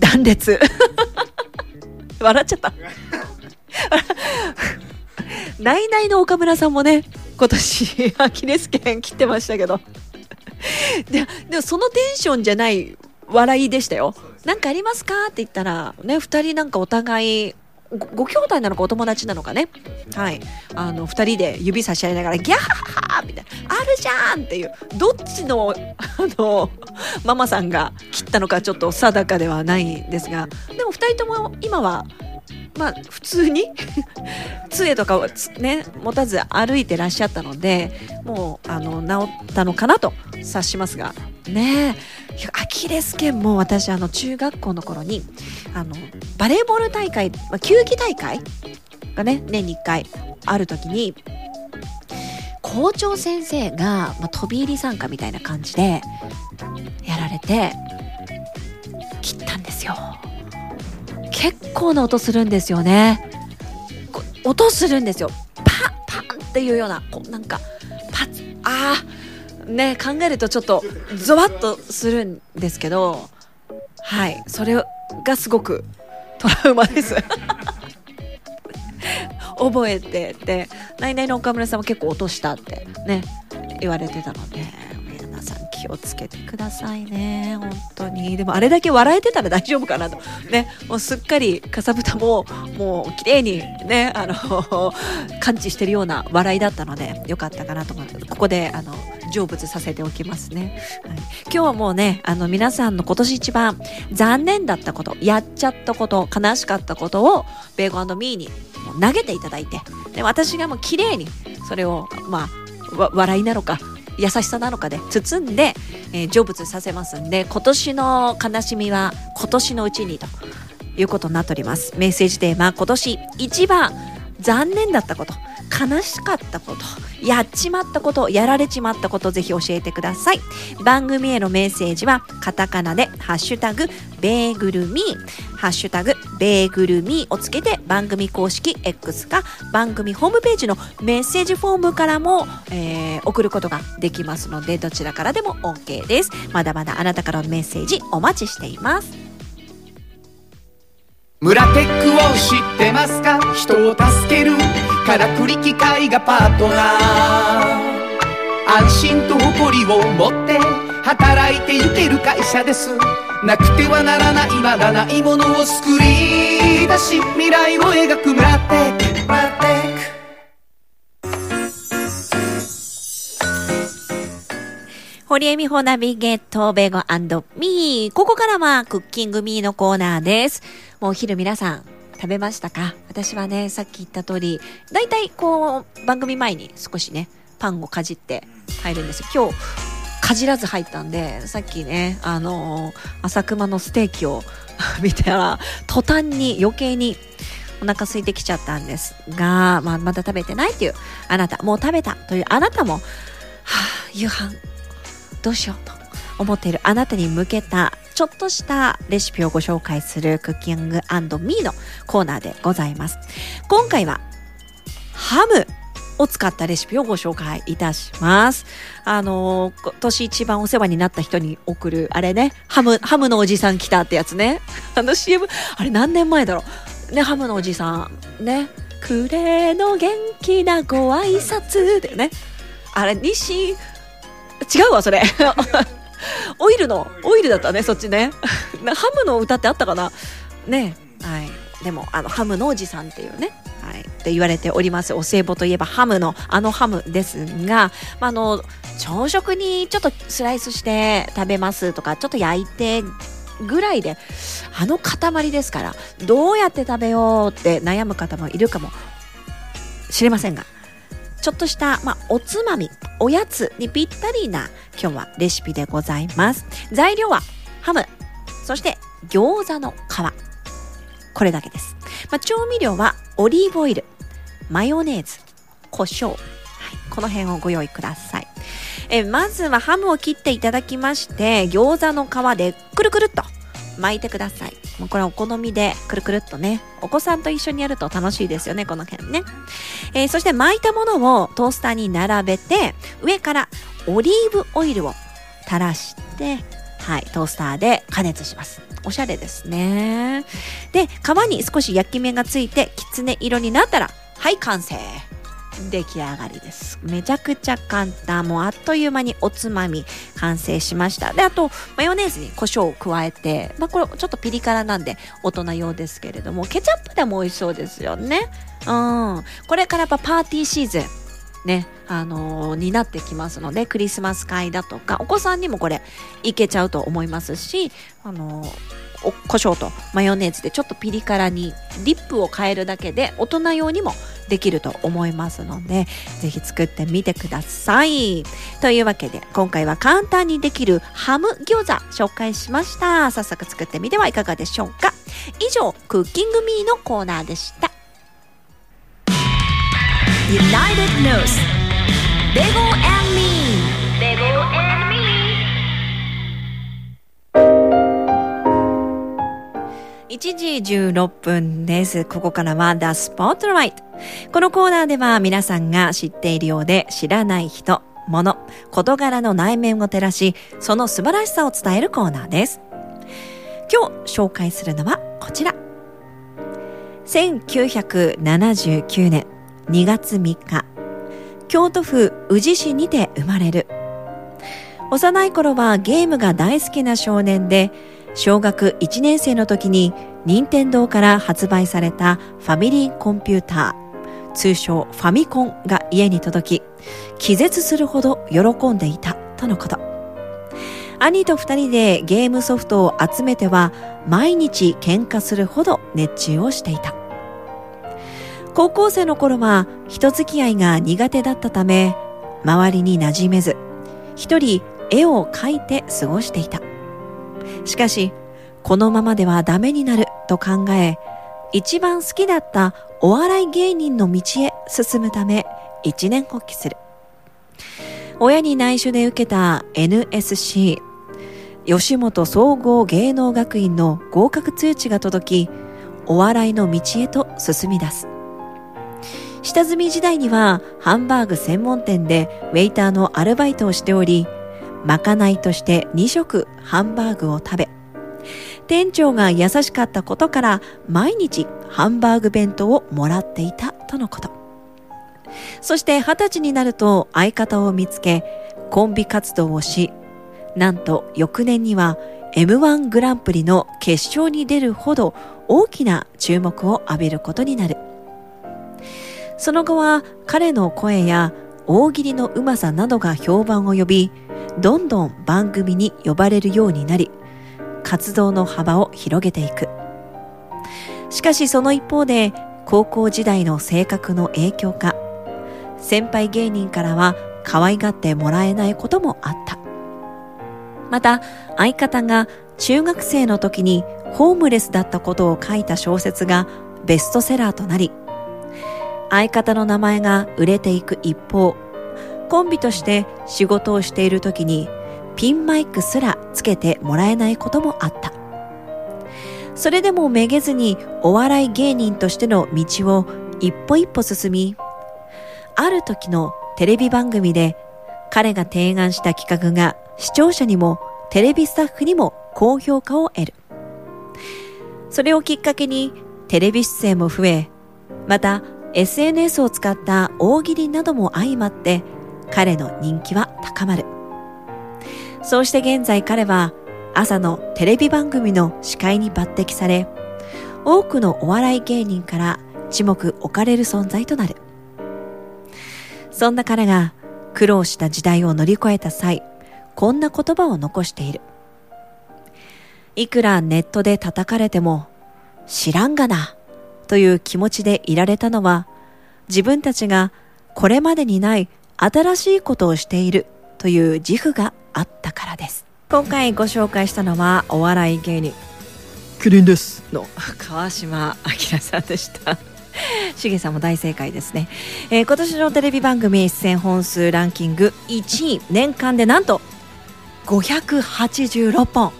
断裂。笑っちゃった。ナイナイの岡村さんもね今年 アキレス腱切ってましたけど。ででもそのテンションじゃない笑いでしたよ。なんかありますか？って言ったら、ね、二人なんかお互いごご兄弟なのかお友達なのかね。はい。あの、2人で指差し合いながら、ギャーハみたいな、あるじゃんっていう、どっちの、あの、ママさんが切ったのかちょっと定かではないんですが、でも2人とも今は、まあ、普通に？杖とかをね、持たず歩いてらっしゃったので、もう、あの、治ったのかなと察しますが、ね、アキレス腱も私、あの、中学校の頃に、あの、バレーボール大会、まあ、球技大会がね、年に1回ある時に、校長先生が、まあ、飛び入り参加みたいな感じで、やられて、切ったんですよ。結構な音するんですよね。音するんですよ。パンパンっていうような、こうなんか、パツ、あー、ね、考えるとちょっとゾワッとするんですけど、はい、それがすごくトラウマです。覚えてて、ナイナイの岡村さんも結構落としたってね、言われてたので、気をつけてくださいね、本当に。でもあれだけ笑えてたら大丈夫かなと。ね、もうすっかりかさぶたも、もう綺麗にね、あの、感知してるような笑いだったので、よかったかなと思って、ここで、あの、成仏させておきますね。はい、今日はもうね、あの、皆さんの今年一番残念だったこと、やっちゃったこと、悲しかったことを、ベーゴミーに投げていただいて、で、私がもう綺麗に、それを、まあ、笑いなのか、優しさなのかで包んで、えー成仏させますんで、今年の悲しみは今年のうちにということになっております。メッセージテーマ、今年一番残念だったこと、悲しかったこと、やっちまったこと、やられちまったこと、ぜひ教えてください。番組へのメッセージは、カタカナで、ハッシュタグ、ベーグルミー、ハッシュタグ、ベーグルミーをつけて、番組公式 X か、番組ホームページのメッセージフォームからも、えー送ることができますので、どちらからでも OK です。まだまだあなたからのメッセージお待ちしています。村テックを知ってますか？人を助けるからくり機械がパートナー。安心と誇りを持って働いて行ける会社です。なくてはならないまだないものを作り出し未来を描く。村テック堀江美穂ナビゲートベゴミー。ここからはクッキングミーのコーナーです。もうお昼皆さん食べましたか？私はね、さっき言った通り、だいたいこう、番組前に少しね、パンをかじって入るんです。今日、かじらず入ったんで、さっきね、あのー朝熊のステーキを 見たら、途端に余計にお腹空いてきちゃったんですが、まあ、まだ食べてないっていうあなた、もう食べたというあなたも、はあ、夕飯どうしようと思っているあなたに向けたちょっとしたレシピをご紹介するクッキングミーのコーナーでございます。今回はハムを使ったレシピをご紹介いたします。あのー今年一番お世話になった人に送る、あれね、ハム、ハムのおじさん来たってやつね。あの CM、あれ何年前だろう。ね、ハムのおじさん。ね。くれの元気なご挨拶でね。あれ、西、違うわ、それ。オイルの、オイルだったね、そっちね。ハムの歌ってあったかな？ねはい。でも、あの、ハムのおじさんっていうね。はい。って言われております。お歳暮といえばハムの、あのハムですが、まあ、あの、朝食にちょっとスライスして食べますとか、ちょっと焼いて、ぐらいで、あの塊ですから、どうやって食べようって悩む方もいるかもしれませんが、ちょっとした、まあ、おつまみ、おやつにぴったりな今日はレシピでございます。材料はハム、そして餃子の皮。これだけです。まあ、調味料はオリーブオイル、マヨネーズ、胡椒。はい、この辺をご用意ください。えまずはハムを切っていただきまして、餃子の皮でくるくるっと巻いてください。もうこれはお好みでくるくるっとね、お子さんと一緒にやると楽しいですよね、この辺ね。えーそして巻いたものをトースターに並べて、上からオリーブオイルを垂らして、はい、トースターで加熱します。おしゃれですね。で、皮に少し焼き目がついて、きつね色になったら、はい、完成。出来上がりです。めちゃくちゃ簡単。もうあっという間におつまみ完成しました。であとマヨネーズに胡椒を加えてまあこれちょっとピリ辛なんで大人用ですけれどもケチャップでも美味しそうですよね。うん。これからやっぱパーティーシーズンね、あのーになってきますのでクリスマス会だとかお子さんにもこれいけちゃうと思いますし、あのーお胡椒とマヨネーズでちょっとピリ辛にリップを変えるだけで大人用にもできると思いますのでぜひ作ってみてください。というわけで今回は簡単にできるハム餃子紹介しました。早速作ってみてはいかがでしょうか。以上クッキングミーのコーナーでした。United News. Bego and Me. Bego and me. 1時16分です。ここからは The Spotlight。このコーナーでは皆さんが知っているようで知らない人、物、事柄の内面を照らし、その素晴らしさを伝えるコーナーです。今日紹介するのはこちら。1979年2月3日、京都府宇治市にて生まれる。幼い頃はゲームが大好きな少年で、小学1年生の時に任天堂から発売されたファミリーコンピューター、通称ファミコンが家に届き、気絶するほど喜んでいたとのこと。兄と二人でゲームソフトを集めては毎日喧嘩するほど熱中をしていた。高校生の頃は人付き合いが苦手だったため、周りに馴染めず、一人絵を描いて過ごしていた。しかし、このままではダメになると考え、一番好きだったお笑い芸人の道へ進むため一年発起する。親に内緒で受けた NSC 吉本総合芸能学院の合格通知が届き、お笑いの道へと進み出す。下積み時代にはハンバーグ専門店でウェイターのアルバイトをしており、まかないとして2食ハンバーグを食べ、店長が優しかったことから毎日ハンバーグ弁当をもらっていたとのこと。そして二十歳になると相方を見つけ、コンビ活動をし、なんと翌年には M1 グランプリの決勝に出るほど大きな注目を浴びることになる。その後は彼の声や大喜利のうまさなどが評判を呼び、どんどん番組に呼ばれるようになり、活動の幅を広げていく。しかしその一方で、高校時代の性格の影響か、先輩芸人からは可愛がってもらえないこともあった。また、相方が中学生の時にホームレスだったことを書いた小説がベストセラーとなり、相方の名前が売れていく一方、コンビとして仕事をしている時にピンマイクすらつけてもらえないこともあった。それでもめげずにお笑い芸人としての道を一歩一歩進み、ある時のテレビ番組で彼が提案した企画が視聴者にもテレビスタッフにも高評価を得る。それをきっかけにテレビ出演も増え、また SNS を使った大喜利なども相まって彼の人気は高まる。そうして現在彼は朝のテレビ番組の司会に抜擢され、多くのお笑い芸人から一目置かれる存在となる。そんな彼が苦労した時代を乗り越えた際、こんな言葉を残している。いくらネットで叩かれても、知らんがな、という気持ちでいられたのは、自分たちがこれまでにない新しいことをしているという自負があったからです。今回ご紹介したのはお笑い芸人キリンですの川島明さんでした。しげさんも大正解ですね、えー今年のテレビ番組出演本数ランキング1位年間でなんと586本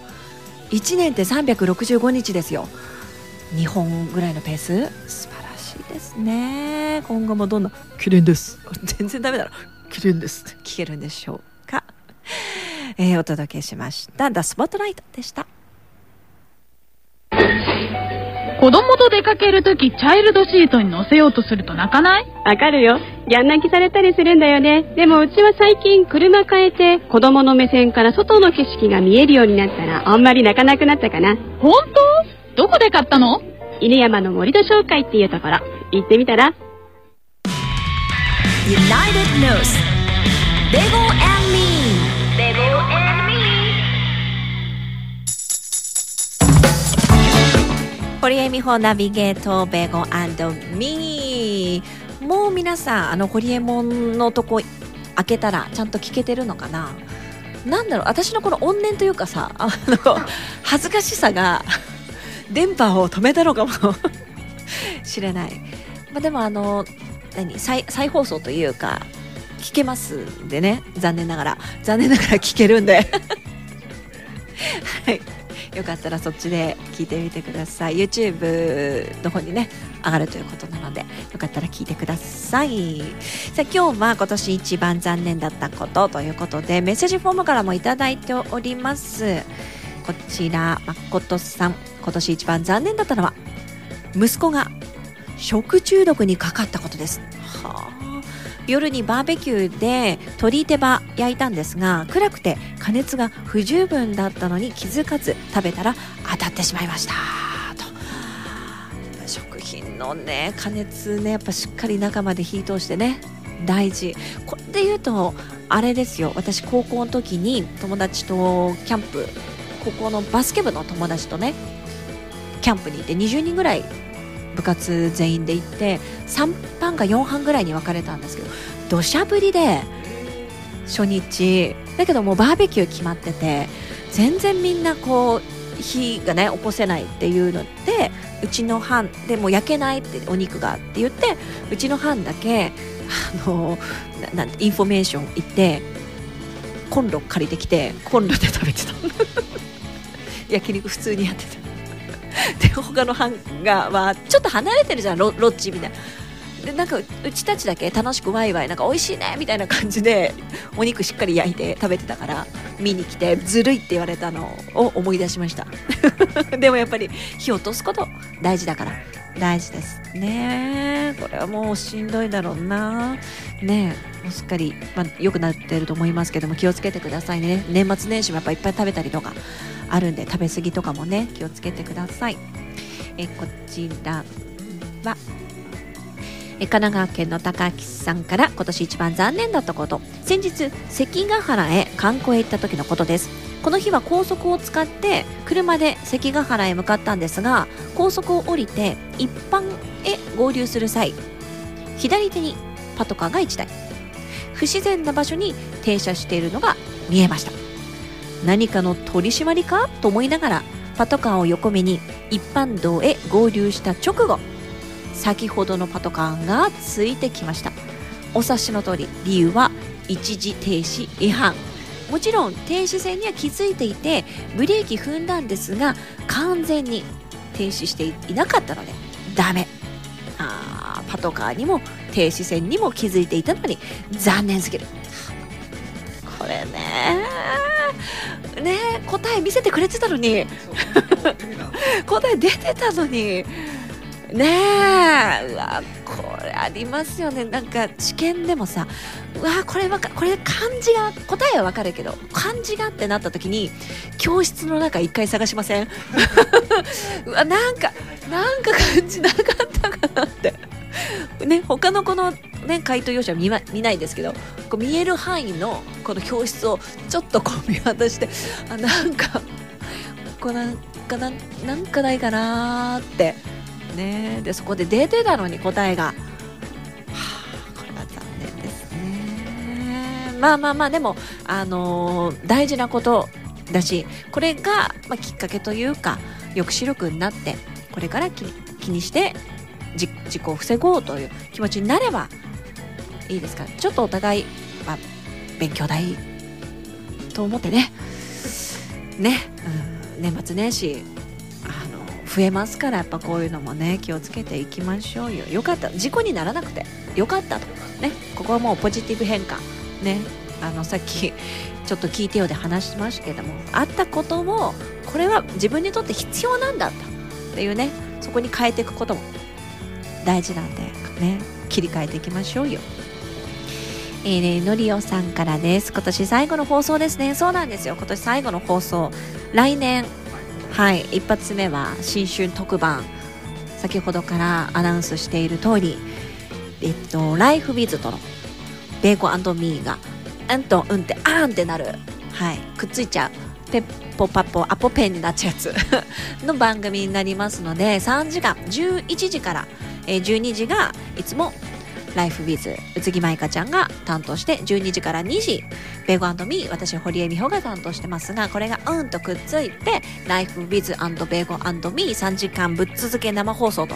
1年って365日ですよ2本ぐらいのペース？素晴らしいですね。今後もどんなキリンです。全然ダメだろ。キリンです。聞けるんでしょうか、えーお届けしました「The Spotlight」でした。子子供と出かけるときチャイルドシートに乗せようとすると泣かない？わかるよ。ギャン泣きされたりするんだよね。でもうちは最近車変えて子供の目線から外の景色が見えるようになったらあんまり泣かなくなったかな。本当？どこで買ったの？犬山の森戸商会っていうところ。行ってみたら。United News. ベゴ and me. ベゴ and me. 堀江美穂ナビゲートベゴミーもう皆さんあの堀江門のとこ開けたらちゃんと聞けてるのかな？なんだろう私のこの怨念というかさあの恥ずかしさが電波を止めたのかも。しれない、まあ、でもあの何再再放送というか聞けますんでね。残念ながら。残念ながら聞けるんで。はい。よかったらそっちで聞いてみてください。YouTube の方にね上がるということなのでよかったら聞いてください。さあ今日は今年一番残念だったことということでメッセージフォームからもいただいております。こちら誠さん。今年一番残念だったのは息子が食中毒にかかったことです。はあ。夜にバーベキューで鶏手羽焼いたんですが暗くて加熱が不十分だったのに気づかず食べたら当たってしまいました。と食品のね加熱ねやっぱしっかり中まで火通してね大事。これで言うとあれですよ。私高校の時に友達とキャンプ高校のバスケ部の友達とねキャンプに行って20人ぐらい部活全員で行って3班か4班ぐらいに分かれたんですけど土砂降りで初日だけどもうバーベキュー決まってて全然みんなこう火がね起こせないっていうのでうちの班でも焼けないってお肉がって言ってうちの班だけあのなんてインフォメーション行ってコンロ借りてきてコンロで食べてた。焼肉普通にやってた。で他の班がはちょっと離れてるじゃんロッジみたいな。でなんかうちたちだけ楽しくワイワイなんか美味しいねみたいな感じで お肉しっかり焼いて食べてたから見に来てずるいって言われたのを思い出しました。でもやっぱり火を落とすこと大事だから。大事ですね。これはもうしんどいだろうな。ねもうすっかり、まあ、良くなってると思いますけども気をつけてくださいね。年末年始もやっぱいっぱい食べたりとか。あるんで食べ過ぎとかもね気をつけてください。えこちらはえ神奈川県の高木さんから今年一番残念だったこと。先日関ヶ原へ観光へ行った時のことです。この日は高速を使って車で関ヶ原へ向かったんですが高速を降りて一般へ合流する際左手にパトカーが1台。不自然な場所に停車しているのが見えました。何かの取り締まりかと思いながらパトカーを横目に一般道へ合流した直後先ほどのパトカーがついてきました。お察しの通り理由は一時停止違反。もちろん停止線には気づいていてブレーキ踏んだんですが完全に停止していなかったのでダメ。あパトカーにも停止線にも気づいていたのに残念すぎる。これね ね答え見せてくれてたのに。答え出てたのに。ねえ。うわこれありますよね。なんか試験でもさうわこれわかこれ漢字が答えはわかるけど漢字がってなった時に教室の中一回探しません？うわなんかなんか漢字なかったかなってね他のこのね回答用紙は見,、ま、見ないですけどこう見える範囲のこの教室をちょっとこう見渡してあなんかこうなんかななんかないかなって。ねでそこで出てたのに答えが、はあ、これは残念ですね。まあまあまあでもあのー大事なことだしこれが、まあ、きっかけというか抑止力になってこれから気気にして事故を防ごうという気持ちになればいいですか？らちょっとお互い、まあ、勉強代と思ってね。ね、うん、年末年始あの増えますからやっぱこういうのもね気をつけていきましょうよ。よかった。事故にならなくてよかったと。ねここはもうポジティブ変化。ねあのさっきちょっと聞いてよで話しましたけどもあったことをこれは自分にとって必要なんだっていうねそこに変えていくことも大事なんでね切り替えていきましょうよえーね、のりおさんからです。今年最後の放送ですね。そうなんですよ。今年最後の放送。来年、はい、一発目は新春特番。先ほどからアナウンスしている通り、えっと、ライフビズとのベーコンミーが、うんとうんってあーんってなる。はい、くっついちゃう。ペッポパッポアポペンになっちゃうやつの番組になりますので、3時間、11時から、えー12時がいつもライフビズ宇津木舞香ちゃんが担当して12時から2時ベーゴミー私堀江美穂が担当してますがこれがうんとくっついてライフビズベーゴミー3時間ぶっ続け生放送と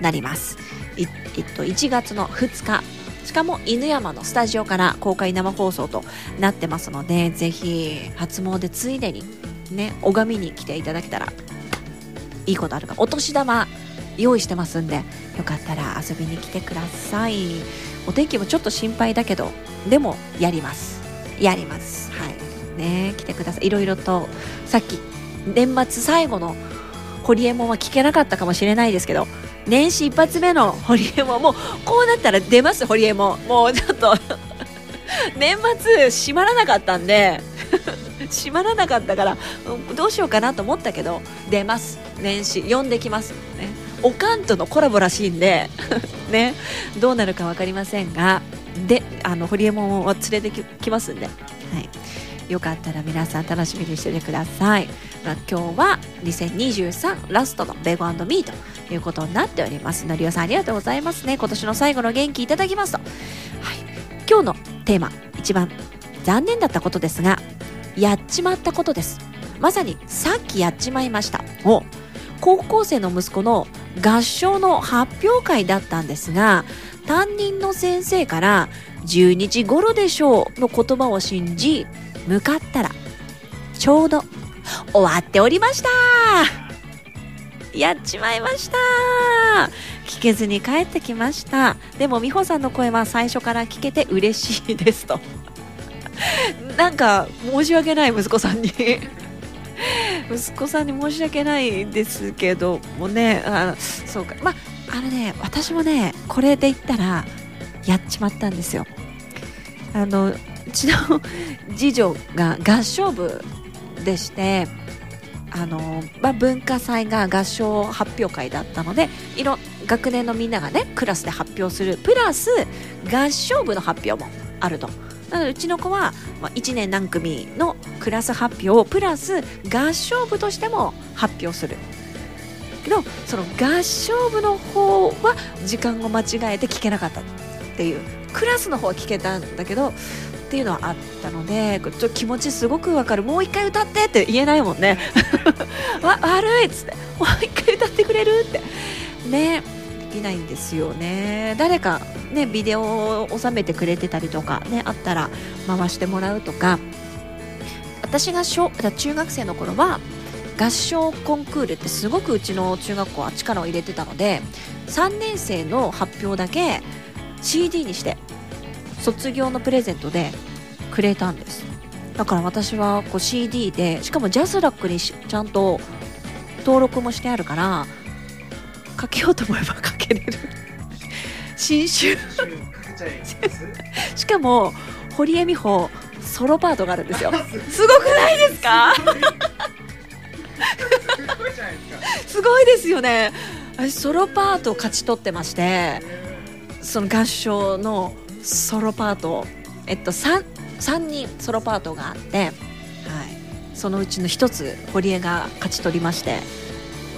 なります。えっと1月の2日しかも犬山のスタジオから公開生放送となってますのでぜひ初詣ついでにね拝みに来ていただけたらいいことあるか。お年玉用意してますんでよかったら遊びに来てください。お天気もちょっと心配だけどでもやります。やります。はい。ね来てください。いろいろとさっき年末最後のホリエモンは聞けなかったかもしれないですけど年始一発目のホリエモンもうこうなったら出ますホリエモン。もうちょっと 年末閉まらなかったんで 閉まらなかったからどうしようかなと思ったけど出ます。年始呼んできます。ね。おかんとのコラボらしいんで ねどうなるか分かりませんがであのホリエモンを連れてききますんで、はい、よかったら皆さん楽しみにしててください、まあ、今日は2023ラストのベゴミーということになっております。のりおさんありがとうございますね。今年の最後の元気いただきますと、はい、今日のテーマ一番残念だったことですがやっちまったことです。まさにさっきやっちまいました。を高校生の息子の合唱の発表会だったんですが担任の先生から12時頃でしょうの言葉を信じ向かったらちょうど終わっておりました!やっちまいました!聞けずに帰ってきました。でも美穂さんの声は最初から聞けて嬉しいですと。なんか申し訳ない息子さんに。息子さんに申し訳ないですけどもねあそうか。まああのね私もねこれで言ったらやっちまったんですよ。あのうちの次女が合唱部でしてあの、まあ、文化祭が合唱発表会だったのでいろ学年のみんながねクラスで発表する。プラス合唱部の発表もあると。なのでうちの子は、まあ、1年何組のクラス発表をプラス合唱部としても発表する。けどその合唱部の方は時間を間違えて聞けなかったっていう。クラスの方は聞けたんだけどっていうのはあったのでちょっと気持ちすごくわかる。もう一回歌ってって言えないもんね。わ悪いっつって。もう一回歌ってくれるって。ね。きないんですよね。誰かねビデオを収めてくれてたりとかねあったら回してもらうとか。私が小中学生の頃は合唱コンクールってすごくうちの中学校は力を入れてたので3年生の発表だけ CD にして卒業のプレゼントでくれたんです。だから私はこう CD でしかもジャスラックにちゃんと登録もしてあるからかけようと思えばかけれる。新春しかも堀江美穂ソロパートがあるんですよ。すごくないですか？すごいですよね。私ソロパートを勝ち取ってましてその合唱のソロパートえっと 3, 3人ソロパートがあって、はい、そのうちの1つ堀江が勝ち取りまして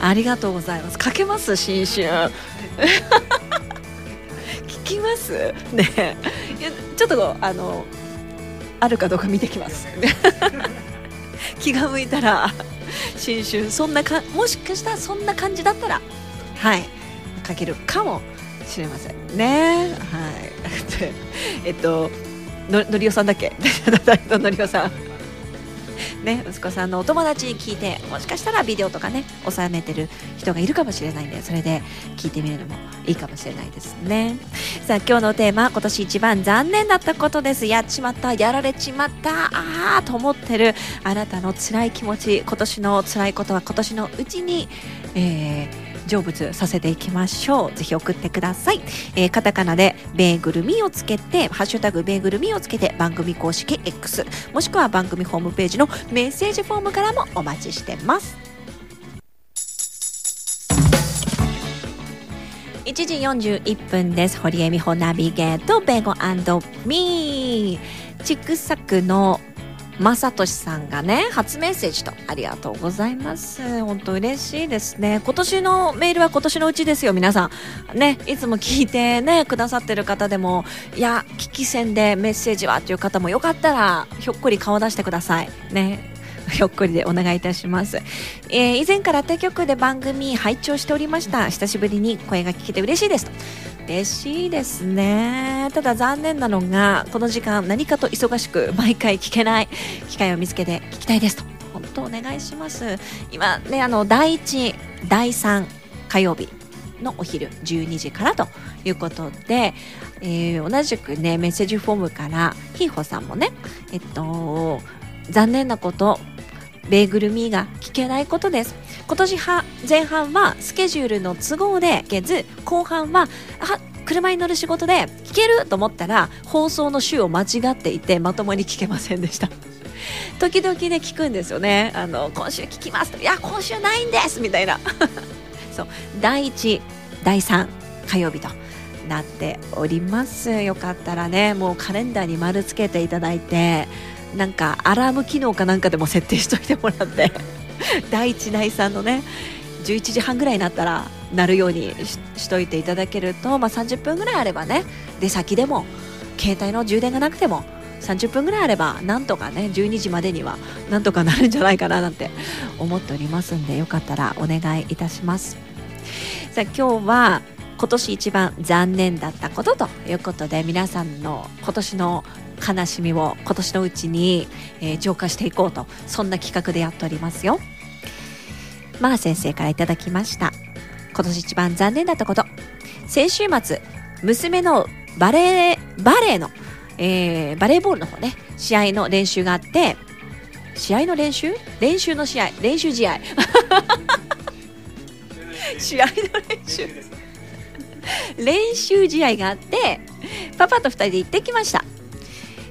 ありがとうございます。かけます新春。聞きます？ね。いやちょっとあのあるかどうか見てきます。気が向いたら新春そんなかもしかしたらそんな感じだったらはい。かけるかもしれません。ね。はい。えっとののりおさんだっけ？のりおさん。ね、息子さんのお友達に聞いてもしかしたらビデオとかね収めてる人がいるかもしれないんでそれで聞いてみるのもいいかもしれないですね。さあ今日のテーマ今年一番残念だったことです。やっちまったやられちまったああと思ってるあなたの辛い気持ち今年の辛いことは今年のうちに、えー成仏させていきましょう。ぜひ送ってください、えーカタカナでベーグルミをつけてハッシュタグベーグルミをつけて番組公式 X もしくは番組ホームページのメッセージフォームからもお待ちしてます。1時41分です。堀江美穂ナビゲートベーゴミーチクサクのまさとしさんがね初メッセージとありがとうございます。本当嬉しいですね。今年のメールは今年のうちですよ皆さん。ねいつも聞いてねくださってる方でもいや聞き戦でメッセージはっていう方もよかったらひょっこり顔出してください。ねひょっこりでお願いいたします、えー以前から他局で番組拝聴しておりました。久しぶりに声が聞けて嬉しいですと。嬉しいですね。ただ残念なのがこの時間何かと忙しく毎回聞けない機会を見つけて聞きたいですと本当お願いします。今ねあの第1第3火曜日のお昼12時からということで、えー同じくねメッセージフォームからひーほさんもねえっと残念なことベーグルミーが聞けないことです。今年は前半はスケジュールの都合で聞けず後半はあ車に乗る仕事で聞けると思ったら放送の週を間違っていてまともに聞けませんでした。時々ね聞くんですよね。あの今週聞きますといや今週ないんですみたいな。そう。第1第3火曜日と。なっております。よかったらねもうカレンダーに丸つけていただいてなんかアラーム機能かなんかでも設定しといてもらって。第1第3のね11時半ぐらいになったらなるようにししといていただけると、まあ、30分ぐらいあればね出先でも携帯の充電がなくても30分ぐらいあればなんとかね12時までにはなんとかなるんじゃないかななんて思っておりますんでよかったらお願いいたします。さあ今日は今年一番残念だったことということで皆さんの今年の悲しみを今年のうちに、えー浄化していこうとそんな企画でやっておりますよ。まあ先生からいただきました。今年一番残念だったこと。先週末娘のバレーバレーの、えーバレーボールの方ね試合の練習があって試合の練習？練習の試合？練習試合？試合の練習？練習試合があってパパと2人で行ってきました、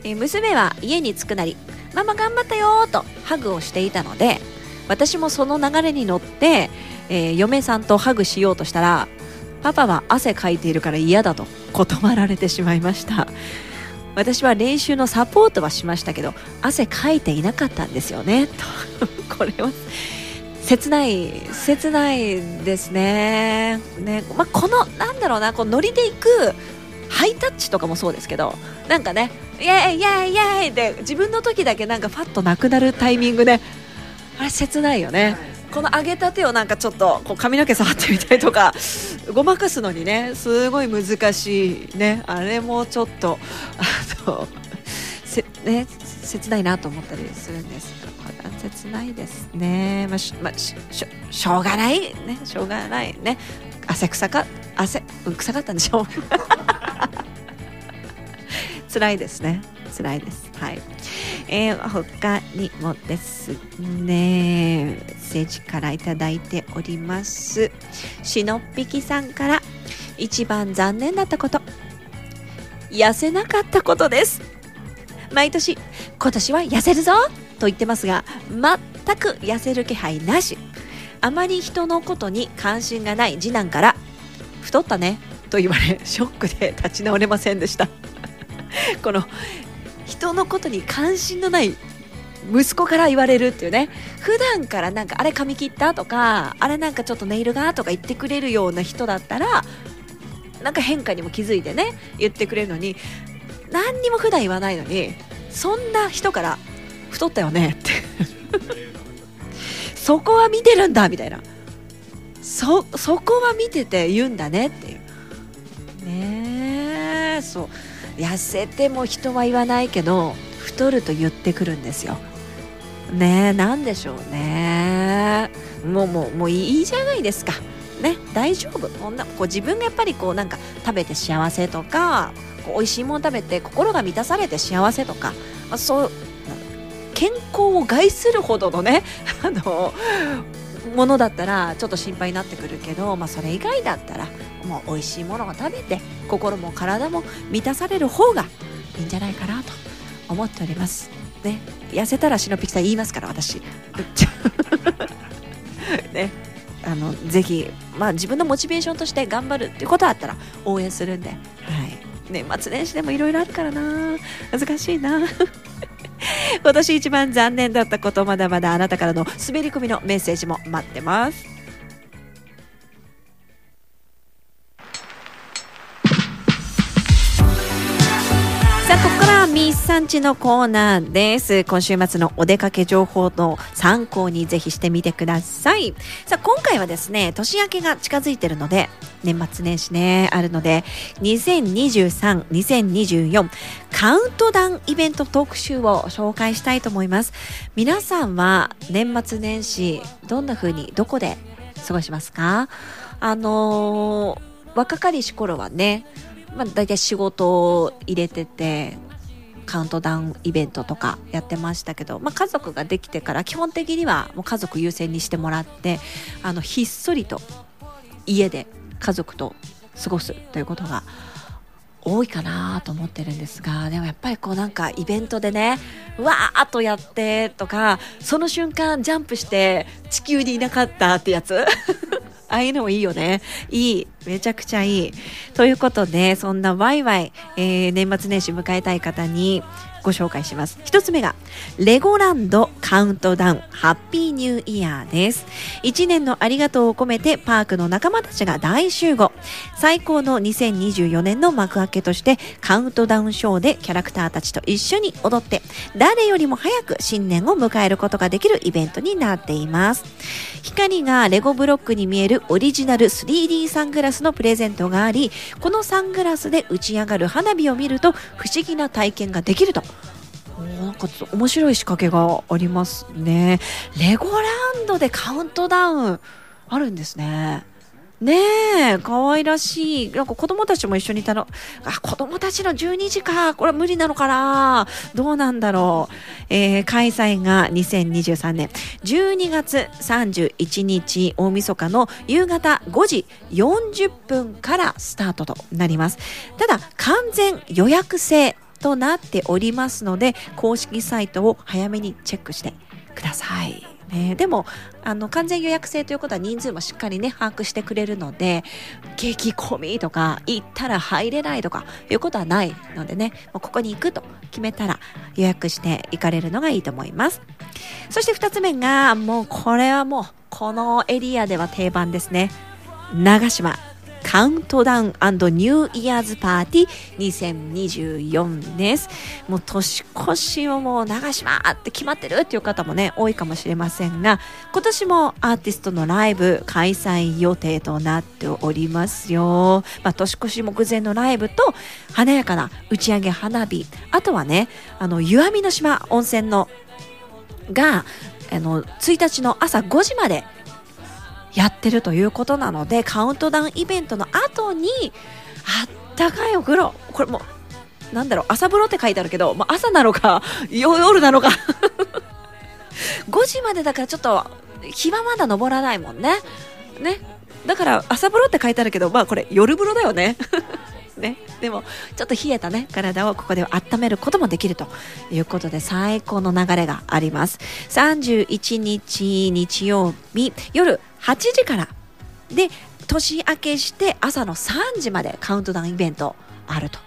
え娘は家に着くなり「ママ頑張ったよ」とハグをしていたので私もその流れに乗って、えー嫁さんとハグしようとしたらパパは汗かいているから嫌だと断られてしまいました。私は練習のサポートはしましたけど汗かいていなかったんですよねとこれは切ない切ないですね。ね、まあ、このなんだろうなこうノリでいくハイタッチとかもそうですけどなんかねイエイイエイイエイって自分の時だけなんかファッとなくなるタイミングね。あれ切ないよね。この上げた手をなんかちょっとこう髪の毛触ってみたりとかごまかすのにねすごい難しいね。あれもちょっとあのせね切ないなと思ったりするんです。けど切ないですね。まあし,、まあ、しょしょうがないね。しょうがないね。汗臭か汗臭かったんでしょう。辛いですね。辛いです。はい。えー、他にもですね。メッセージからいただいております。しのっぴきさんから一番残念だったこと。痩せなかったことです。毎年今年は痩せるぞ。と言ってますが全く痩せる気配なし。あまり人のことに関心がない次男から太ったね。と言われショックで立ち直れませんでした。この人のことに関心のない息子から言われるっていうね。普段からなんかあれ髪切ったとかあれなんかちょっとネイルがとか言ってくれるような人だったらなんか変化にも気づいてね言ってくれるのに何にも普段言わないのにそんな人から太ったよねって。そこは見てるんだみたいな。そそこは見てて言うんだねっていう。ねえそう。痩せても人は言わないけど太ると言ってくるんですよ。ねえなんでしょうね。もうもうもういいじゃないですか。ね大丈夫。こんなこう自分がやっぱりこうなんか食べて幸せとかこう美味しいもの食べて心が満たされて幸せとか、そう健康を害するほどのね あのものだったらちょっと心配になってくるけど、まあ、それ以外だったらもう美味しいものを食べて心も体も満たされる方がいいんじゃないかなと思っております。ね、痩せたらシノピキさん言いますから私。ね。あのぜひ、まあ、自分のモチベーションとして頑張るっていうことだったら応援するんで、はい、年末年始でもいろいろあるからな。難しいな。今年一番残念だったことまだまだあなたからの滑り込みのメッセージも待ってます。さあここからはミスサンチのコーナーです。今週末のお出かけ情報の参考にぜひしてみてください。さあ今回はですね年明けが近づいてるので年末年始ねあるので2023、2024カウントダウンイベント特集を紹介したいと思います。皆さんは年末年始どんな風にどこで過ごしますか？あのー、若かりし頃はねまあ、大体仕事を入れててカウントダウンイベントとかやってましたけど、まあ、家族ができてから基本的にはもう家族優先にしてもらってあのひっそりと家で家族と過ごすということが多いかなと思ってるんですがでもやっぱりこうなんかイベントでねわーっとやってとかその瞬間ジャンプして地球にいなかったってやつ。ああいうのもいいよね。いい。めちゃくちゃいい。ということで、そんなワイワイ、えー、年末年始迎えたい方にご紹介します。一つ目が、レゴランドカウントダウンハッピーニューイヤーです。一年のありがとうを込めてパークの仲間たちが大集合。最高の2024年の幕開けとしてカウントダウンショーでキャラクターたちと一緒に踊って、誰よりも早く新年を迎えることができるイベントになっています。光がレゴブロックに見えるオリジナル 3D サングラスのプレゼントがあり、このサングラスで打ち上がる花火を見ると不思議な体験ができると。なんか面白い仕掛けがありますね。レゴランドでカウントダウンあるんですね。ねえ、可愛らしい。なんか子供たちも一緒にいたの。あ、子供たちの12時か。これ無理なのかなどうなんだろう。えー、開催が2023年12月31日大晦日の夕方5時40分からスタートとなります。ただ、完全予約制となっておりますので、公式サイトを早めにチェックしてください。ね、でもあの完全予約制ということは人数もしっかりね把握してくれるので激込みとか行ったら入れないとかいうことはないのでねもうここに行くと決めたら予約して行かれるのがいいと思います。そして2つ目がもうこれはもうこのエリアでは定番ですね。長島。カウントダウンニューイヤーズパーティー2024です。もう年越しをもう長島って決まってるっていう方もね、多いかもしれませんが、今年もアーティストのライブ開催予定となっておりますよ。まあ、年越し目前のライブと華やかな打ち上げ花火、あとはね、あの、湯あみの島温泉のが、あの、1日の朝5時までやってるということなのでカウントダウンイベントの後にあったかいお風呂。これもなんだろう 朝風呂って書いてあるけど、まあ、朝なのか夜なのか。5時までだからちょっと日はまだ昇らないもんね。ね。だから朝風呂って書いてあるけどまあこれ夜風呂だよね。ね、でもちょっと冷えたね。体をここで温めることもできるということで最高の流れがあります。31日日曜日夜8時からで年明けして朝の3時までカウントダウンイベントあると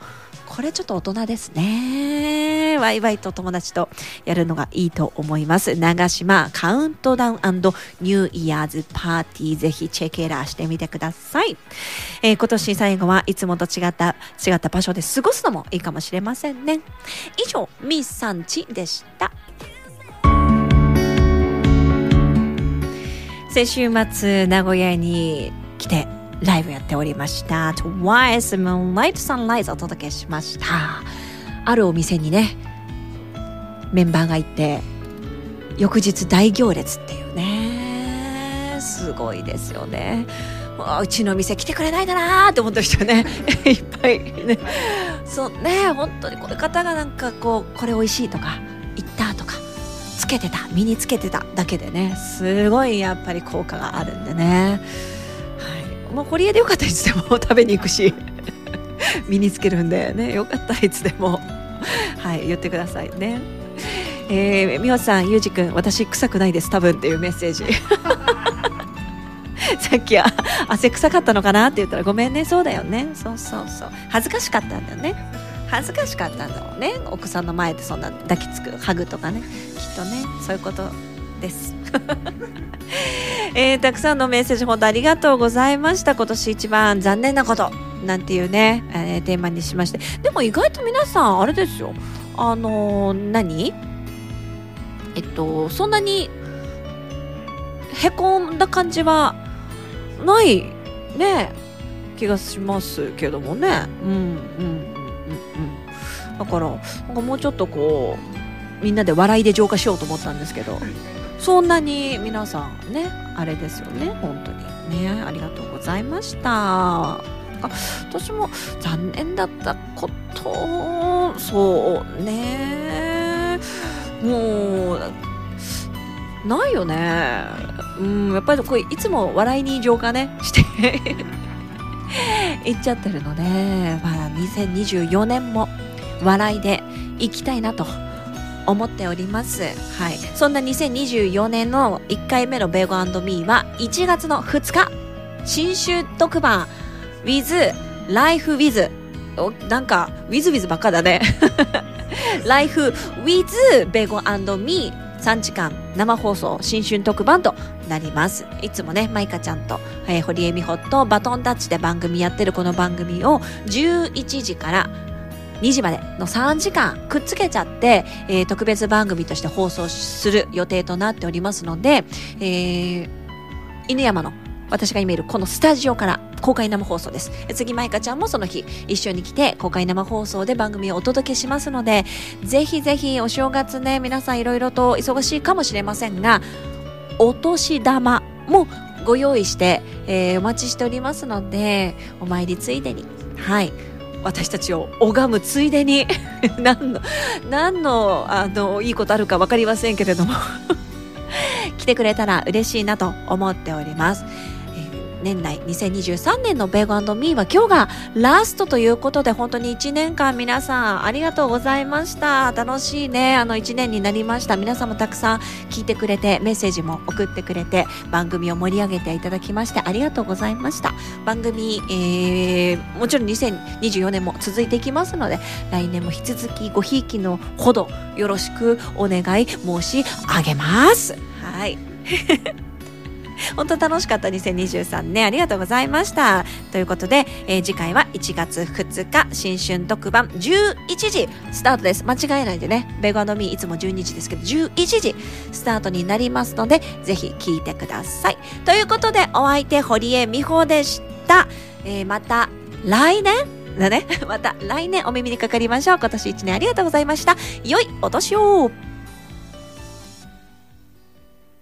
これちょっと大人ですね。ワイワイと友達とやるのがいいと思います。長島カウントダウンニューイヤーズパーティーぜひチェケラーしてみてください。えー、今年最後はいつもと違った違った場所で過ごすのもいいかもしれませんね。以上、ミスサンチでした。先週末名古屋に来てライブやっておりました。TWICE Moonlight Sunrise お届けしました。あるお店にねメンバーがいて翌日大行列っていうね。すごいですよね。うちの店来てくれないだなーって思ってる人ね。いっぱいね。そうね本当にこういう方がなんかこうこれ美味しいとか行ったとか。つけてた身につけてただけでねすごいやっぱり効果があるんでね。はい。もう堀江でよかったいつでも食べに行くし 身につけるんでねよかったいつでも。はい言ってくださいね。えー、みほさんゆうじくん私臭くないです多分っていうメッセージ。さっきは汗臭かったのかなって言ったらごめんね。そうだよね。そうそうそう。恥ずかしかったんだよね。恥ずかしかったんだろうね。奥さんの前でそんな抱きつくハグとかね。とねそういうことです。えー、たくさんのメッセージ本当ありがとうございました。今年一番残念なことなんていうね、えー、テーマにしまして。でも意外と皆さんあれですよ。あのー、何？えっとそんなにへこんだ感じはないね気がしますけどもね。うんうんうんうんうん。だからなんかもうちょっとこうみんなで笑いで浄化しようと思ったんですけどそんなに皆さんねあれですよね。本当に。ねありがとうございました。あ私も残念だったことそうね。もうないよね。うんやっぱりこういつも笑いに浄化ね していっちゃってるのでまあ2024年も笑いでいきたいなと思っております。はい。そんな2024年の1回目のベーゴミーは1月の2日、新春特番 with Life with おなんか with with ばっかだね。Life with ベーゴミー3時間生放送新春特番となります。いつもね、マイカちゃんと、えー、堀江美穂とバトンタッチで番組やってるこの番組を11時から2時までの3時間くっつけちゃって、えー、特別番組として放送する予定となっておりますので、えー、犬山の私が今いるこのスタジオから公開生放送です。次、マイカちゃんもその日一緒に来て公開生放送で番組をお届けしますので、ぜひぜひお正月ね、皆さんいろいろと忙しいかもしれませんが、お年玉もご用意して、えー、お待ちしておりますので、お参りついでに、はい、私たちを拝むついでに 何の何のあのいいことあるか分かりませんけれども 来てくれたら嬉しいなと思っております。年内2023年のベーゴミーは今日がラストということで本当に1年間皆さんありがとうございました。楽しいね。あの1年になりました。皆さんもたくさん聞いてくれてメッセージも送ってくれて番組を盛り上げていただきましてありがとうございました。番組、えー、もちろん2024年も続いていきますので来年も引き続きごひいきのほどよろしくお願い申し上げます。はい。本当楽しかった2023年ありがとうございました。ということで、えー、次回は1月2日新春特番11時スタートです。間違えないでね。ベーゴミーいつも12時ですけど11時スタートになりますので、ぜひ聞いてください。ということで、お相手堀江美穂でした。えー、また来年？だね。また来年お耳にかかりましょう。今年1年ありがとうございました。良いお年を